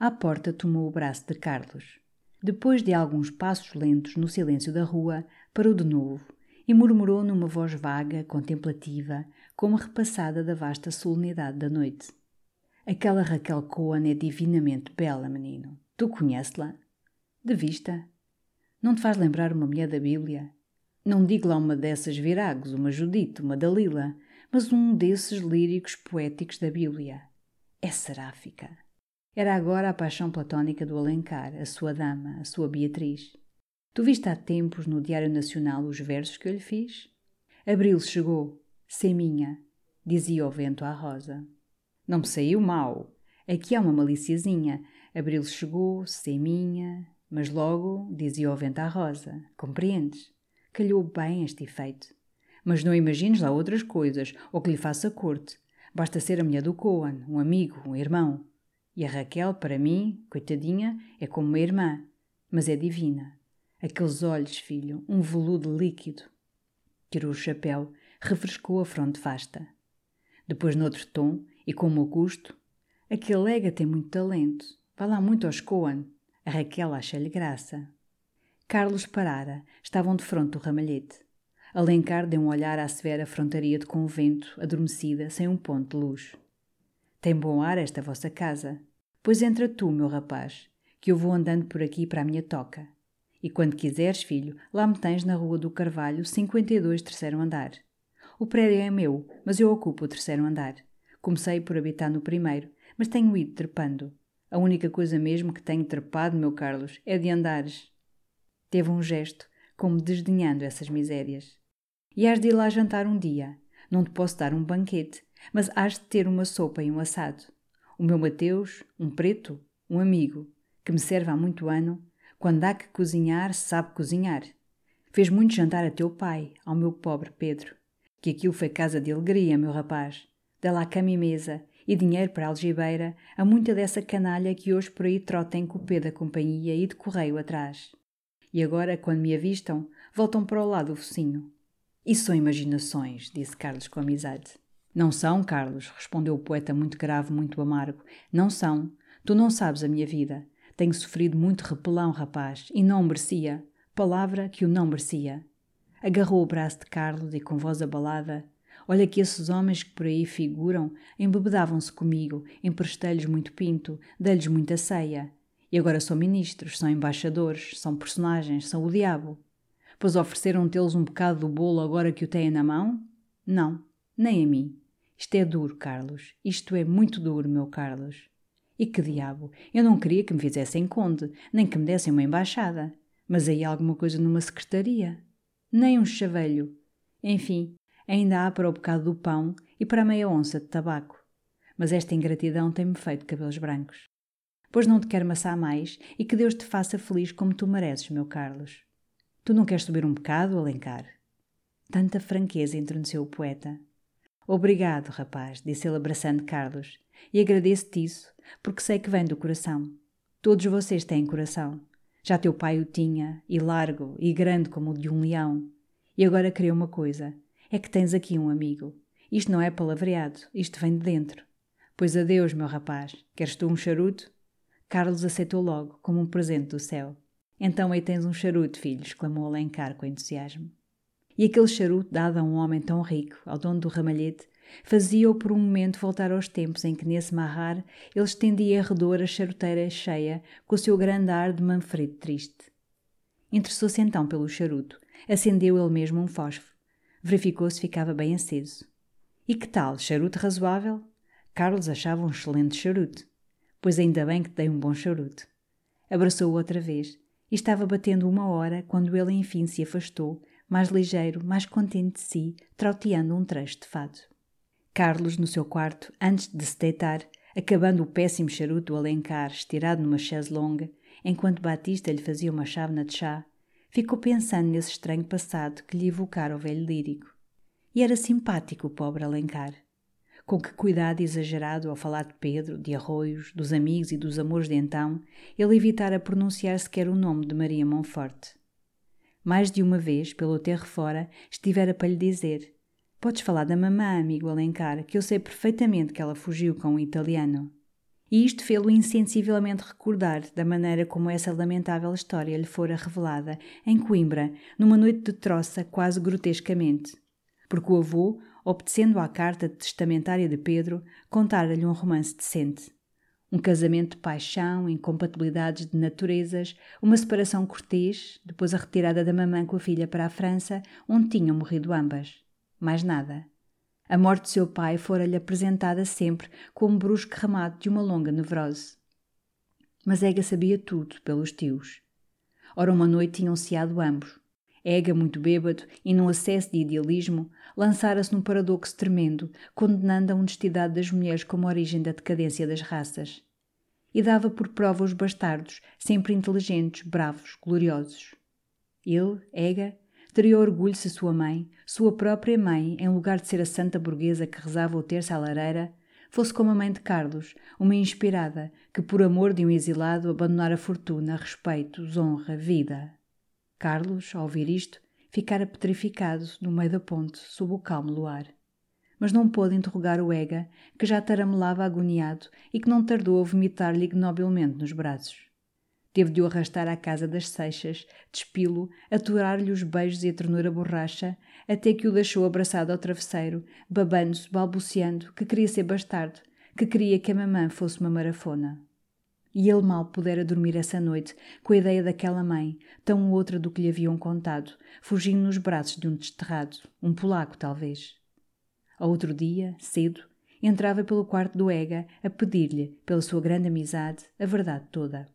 À porta tomou o braço de Carlos. Depois de alguns passos lentos no silêncio da rua, parou de novo e murmurou numa voz vaga, contemplativa, como repassada da vasta solenidade da noite. Aquela Raquel Cohen é divinamente bela, menino. Tu conheces-la? De vista? Não te faz lembrar uma mulher da Bíblia? Não digo lá uma dessas viragos, uma Judite, uma Dalila, mas um desses líricos poéticos da Bíblia. É seráfica. Era agora a paixão platónica do Alencar, a sua dama, a sua Beatriz. Tu viste há tempos no Diário Nacional os versos que eu lhe fiz? Abril chegou, sem minha, dizia o vento à rosa. Não me saiu mal. Aqui há uma maliciazinha. Abril chegou, sem minha, mas logo dizia o vento à rosa. Compreendes? Calhou bem este efeito. Mas não imagines lá outras coisas, ou que lhe faça corte. Basta ser a mulher do Coan, um amigo, um irmão. E a Raquel, para mim, coitadinha, é como uma irmã, mas é divina. Aqueles olhos, filho, um veludo líquido. Tirou o chapéu, refrescou a fronte vasta. Depois, noutro tom, e com mau gosto, aquele ega tem muito talento, vai lá muito aos Coan. A Raquel acha-lhe graça. Carlos parara, estavam de fronte do ramalhete. Alencar deu um olhar à severa frontaria de convento, adormecida, sem um ponto de luz. Tem bom ar esta vossa casa. Pois entra tu, meu rapaz, que eu vou andando por aqui para a minha toca. E quando quiseres, filho, lá me tens na Rua do Carvalho, 52, terceiro andar. O prédio é meu, mas eu ocupo o terceiro andar. Comecei por habitar no primeiro, mas tenho ido trepando. A única coisa mesmo que tenho trepado, meu Carlos, é de andares. Teve um gesto, como desdenhando essas misérias. E has de ir lá jantar um dia. Não te posso dar um banquete, mas hás de ter uma sopa e um assado. O meu Mateus, um preto, um amigo, que me serve há muito ano, quando há que cozinhar, sabe cozinhar. Fez muito jantar a teu pai, ao meu pobre Pedro. Que aquilo foi casa de alegria, meu rapaz. Dá lá cama e mesa, e dinheiro para a algibeira, a muita dessa canalha que hoje por aí trota em cupê da companhia e de correio atrás. E agora, quando me avistam, voltam para o lado do focinho. Isso são imaginações, disse Carlos com amizade. Não são, Carlos, respondeu o poeta muito grave, muito amargo. Não são. Tu não sabes a minha vida. Tenho sofrido muito repelão, rapaz, e não merecia. Palavra que o não merecia. Agarrou o braço de Carlos e com voz abalada Olha que esses homens que por aí figuram embebedavam-se comigo, emprestei-lhes muito pinto, dei-lhes muita ceia. E agora são ministros, são embaixadores, são personagens, são o diabo. Pois ofereceram tê-los um bocado do bolo agora que o têm na mão? Não, nem a mim. Isto é duro, Carlos. Isto é muito duro, meu Carlos. E que diabo! Eu não queria que me fizessem conde, nem que me dessem uma embaixada. Mas aí alguma coisa numa secretaria. Nem um chavelho. Enfim, ainda há para o bocado do pão e para a meia onça de tabaco. Mas esta ingratidão tem-me feito cabelos brancos. Pois não te quero maçar mais e que Deus te faça feliz como tu mereces, meu Carlos. Tu não queres subir um bocado, Alencar? Tanta franqueza entroneceu o poeta. Obrigado, rapaz, disse ele abraçando Carlos, e agradeço-te isso, porque sei que vem do coração. Todos vocês têm coração. Já teu pai o tinha, e largo, e grande como o de um leão. E agora queria uma coisa: é que tens aqui um amigo. Isto não é palavreado, isto vem de dentro. Pois adeus, meu rapaz. Queres tu um charuto? Carlos aceitou logo, como um presente do céu. Então aí tens um charuto, filho, exclamou Alencar com entusiasmo. E aquele charuto dado a um homem tão rico, ao dono do ramalhete, fazia-o por um momento voltar aos tempos em que, nesse marrar, ele estendia em redor a charuteira cheia, com o seu grande ar de Manfredo triste. Interessou-se então pelo charuto, acendeu ele mesmo um fósforo. Verificou se ficava bem aceso. E que tal, charuto razoável? Carlos achava um excelente charuto. Pois ainda bem que dei um bom charuto. Abraçou-o outra vez e estava batendo uma hora quando ele enfim se afastou, mais ligeiro, mais contente de si, trauteando um trecho de fado. Carlos, no seu quarto, antes de se deitar, acabando o péssimo charuto do Alencar estirado numa chaise longue, enquanto Batista lhe fazia uma chávena de chá, ficou pensando nesse estranho passado que lhe evocara o velho lírico. E era simpático o pobre Alencar. Com que cuidado exagerado ao falar de Pedro, de arroios, dos amigos e dos amores de então, ele evitara pronunciar sequer o nome de Maria Monforte. Mais de uma vez, pelo terro fora, estivera para lhe dizer Podes falar da mamã, amigo Alencar, que eu sei perfeitamente que ela fugiu com um italiano. E isto fê-lo insensivelmente recordar da maneira como essa lamentável história lhe fora revelada, em Coimbra, numa noite de troça quase grotescamente. Porque o avô, obedecendo à carta testamentária de Pedro, contara-lhe um romance decente. Um casamento de paixão, incompatibilidades de naturezas, uma separação cortês, depois a retirada da mamã com a filha para a França, onde tinham morrido ambas mais nada. A morte de seu pai fora-lhe apresentada sempre como brusco remate de uma longa nevrose. Mas Ega sabia tudo pelos tios. Ora, uma noite tinham ceado ambos. Ega, muito bêbado e num acesso de idealismo, lançara-se num paradoxo tremendo, condenando a honestidade das mulheres como origem da decadência das raças. E dava por prova os bastardos, sempre inteligentes, bravos, gloriosos. Ele, Ega, Teria orgulho se sua mãe, sua própria mãe, em lugar de ser a santa burguesa que rezava o terço à lareira, fosse como a mãe de Carlos, uma inspirada que, por amor de um exilado, abandonara fortuna, respeito, honra, vida. Carlos, ao ouvir isto, ficara petrificado no meio da ponte, sob o calmo luar. Mas não pôde interrogar o Ega, que já taramelava agoniado e que não tardou a vomitar-lhe ignobilmente nos braços. Teve de o arrastar à casa das seixas, despilo, aturar-lhe os beijos e a ternura borracha, até que o deixou abraçado ao travesseiro, babando-se, balbuciando, que queria ser bastardo, que queria que a mamã fosse uma marafona. E ele mal pudera dormir essa noite, com a ideia daquela mãe, tão outra do que lhe haviam contado, fugindo nos braços de um desterrado, um polaco talvez. Ao outro dia, cedo, entrava pelo quarto do Ega a pedir-lhe, pela sua grande amizade, a verdade toda.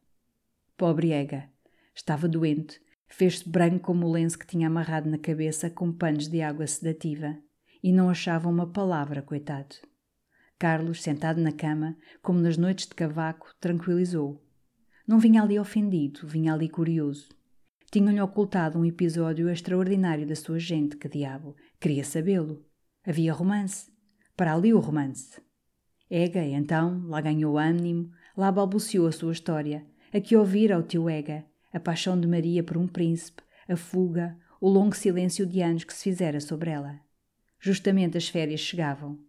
Pobre Ega. Estava doente. Fez-se branco como o lenço que tinha amarrado na cabeça com panos de água sedativa. E não achava uma palavra, coitado. Carlos, sentado na cama, como nas noites de cavaco, tranquilizou. Não vinha ali ofendido, vinha ali curioso. Tinham-lhe ocultado um episódio extraordinário da sua gente, que diabo. Queria sabê-lo. Havia romance. Para ali o romance. Ega, então, lá ganhou ânimo, lá balbuciou a sua história, a que ouvira o tio Ega, a paixão de Maria por um príncipe, a fuga, o longo silêncio de anos que se fizera sobre ela. Justamente as férias chegavam.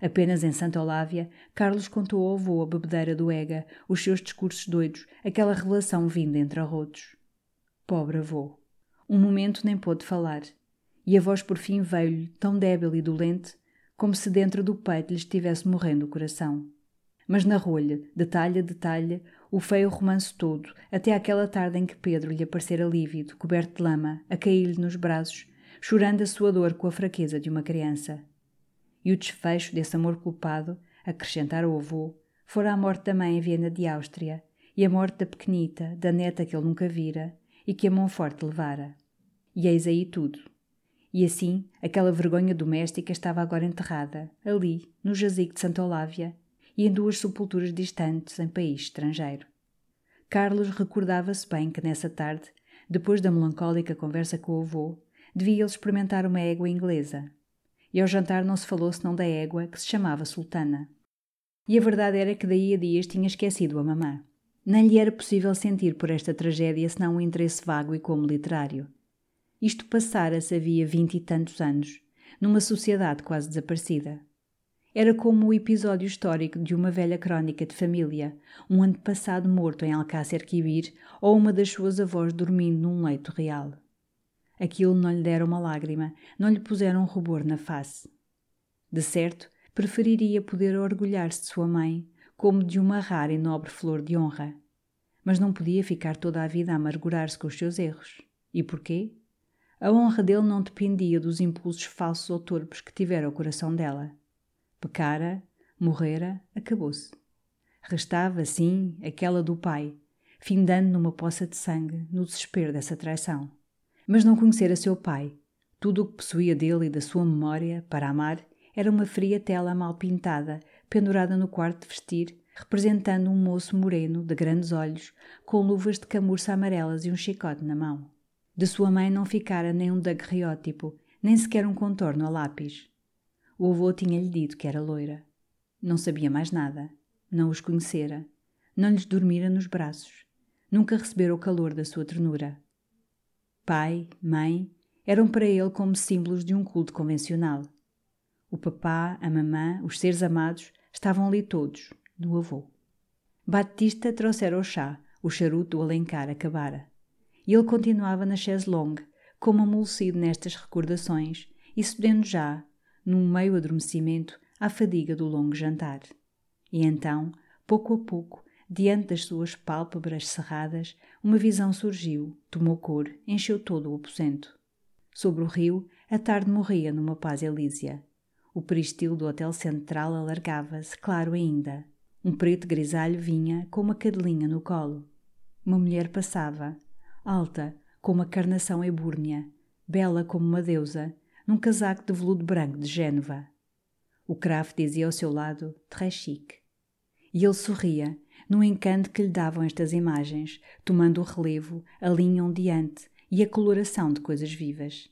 Apenas em Santa Olávia, Carlos contou ao avô a bebedeira do Ega, os seus discursos doidos, aquela revelação vinda entre arrotos. Pobre avô. Um momento nem pôde falar, e a voz por fim veio-lhe, tão débil e dolente, como se dentro do peito lhe estivesse morrendo o coração. Mas narrou-lhe, detalhe a detalhe, o feio romance todo, até aquela tarde em que Pedro lhe aparecera lívido, coberto de lama, a cair-lhe nos braços, chorando a sua dor com a fraqueza de uma criança. E o desfecho desse amor culpado, acrescentara o avô, fora a morte da mãe em Viena de Áustria, e a morte da pequenita, da neta que ele nunca vira, e que a mão forte levara. E eis aí tudo. E assim, aquela vergonha doméstica estava agora enterrada, ali, no jazigo de Santa Olávia, e em duas sepulturas distantes em país estrangeiro. Carlos recordava-se bem que nessa tarde, depois da melancólica conversa com o avô, devia ele experimentar uma égua inglesa. E ao jantar não se falou senão da égua que se chamava Sultana. E a verdade era que daí a dias tinha esquecido a mamã. Nem lhe era possível sentir por esta tragédia senão um interesse vago e como literário. Isto passara-se havia vinte e tantos anos, numa sociedade quase desaparecida. Era como o episódio histórico de uma velha crónica de família, um antepassado morto em Alcácer Quibir ou uma das suas avós dormindo num leito real. Aquilo não lhe dera uma lágrima, não lhe puseram um rubor na face. De certo, preferiria poder orgulhar-se de sua mãe como de uma rara e nobre flor de honra. Mas não podia ficar toda a vida a amargurar-se com os seus erros. E porquê? A honra dele não dependia dos impulsos falsos ou torpes que tivera o coração dela. Pecara, morrera, acabou-se. Restava, sim, aquela do pai, findando numa poça de sangue, no desespero dessa traição. Mas não conhecera seu pai. Tudo o que possuía dele e da sua memória, para amar, era uma fria tela mal pintada, pendurada no quarto de vestir, representando um moço moreno, de grandes olhos, com luvas de camurça amarelas e um chicote na mão. De sua mãe não ficara nem um daguerreótipo, nem sequer um contorno a lápis. O avô tinha-lhe dito que era loira. Não sabia mais nada. Não os conhecera. Não lhes dormira nos braços. Nunca recebera o calor da sua ternura. Pai, mãe, eram para ele como símbolos de um culto convencional. O papá, a mamã, os seres amados estavam ali todos, no avô. Batista trouxera o chá, o charuto do Alencar acabara. E ele continuava na chaise longue, como amolecido nestas recordações e cedendo já, num meio adormecimento, à fadiga do longo jantar. E então, pouco a pouco, diante das suas pálpebras cerradas, uma visão surgiu, tomou cor, encheu todo o aposento. Sobre o rio, a tarde morria numa paz elísia. O peristil do hotel central alargava-se, claro ainda. Um preto grisalho vinha, com uma cadelinha no colo. Uma mulher passava, alta, com uma carnação ebúrnea, bela como uma deusa, num casaco de veludo branco de Génova. O cravo dizia ao seu lado, très chic. E ele sorria, no encanto que lhe davam estas imagens, tomando o relevo, a linha ondeante e a coloração de coisas vivas.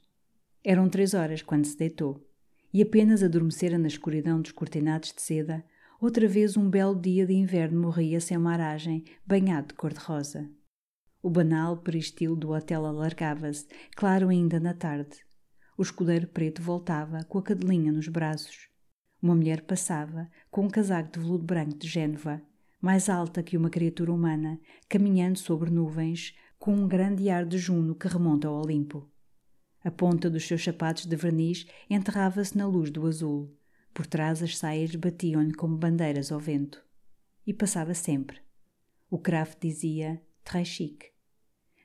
Eram três horas quando se deitou, e apenas adormecera na escuridão dos cortinados de seda, outra vez um belo dia de inverno morria sem uma aragem, banhado de cor-de-rosa. O banal peristil do hotel alargava-se, claro ainda na tarde. O escudeiro preto voltava, com a cadelinha nos braços. Uma mulher passava, com um casaco de veludo branco de Génova, mais alta que uma criatura humana, caminhando sobre nuvens, com um grande ar de Juno que remonta ao Olimpo. A ponta dos seus sapatos de verniz enterrava-se na luz do azul. Por trás as saias batiam-lhe como bandeiras ao vento. E passava sempre. O craft dizia très chic.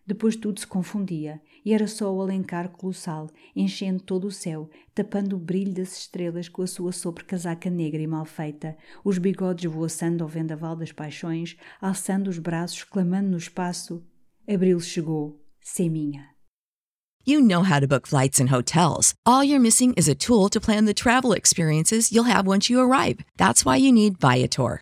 Depois tudo se confundia e era só o alencar colossal, enchendo todo o céu, tapando o brilho das estrelas com a sua sobrecasaca negra e mal feita, os bigodes voaçando ao vendaval das paixões, alçando os braços, clamando no espaço: Abril chegou, Seminha. You know how to book flights and hotels. All you're missing is a tool to plan the travel experiences you'll have once you arrive. That's why you need Viator.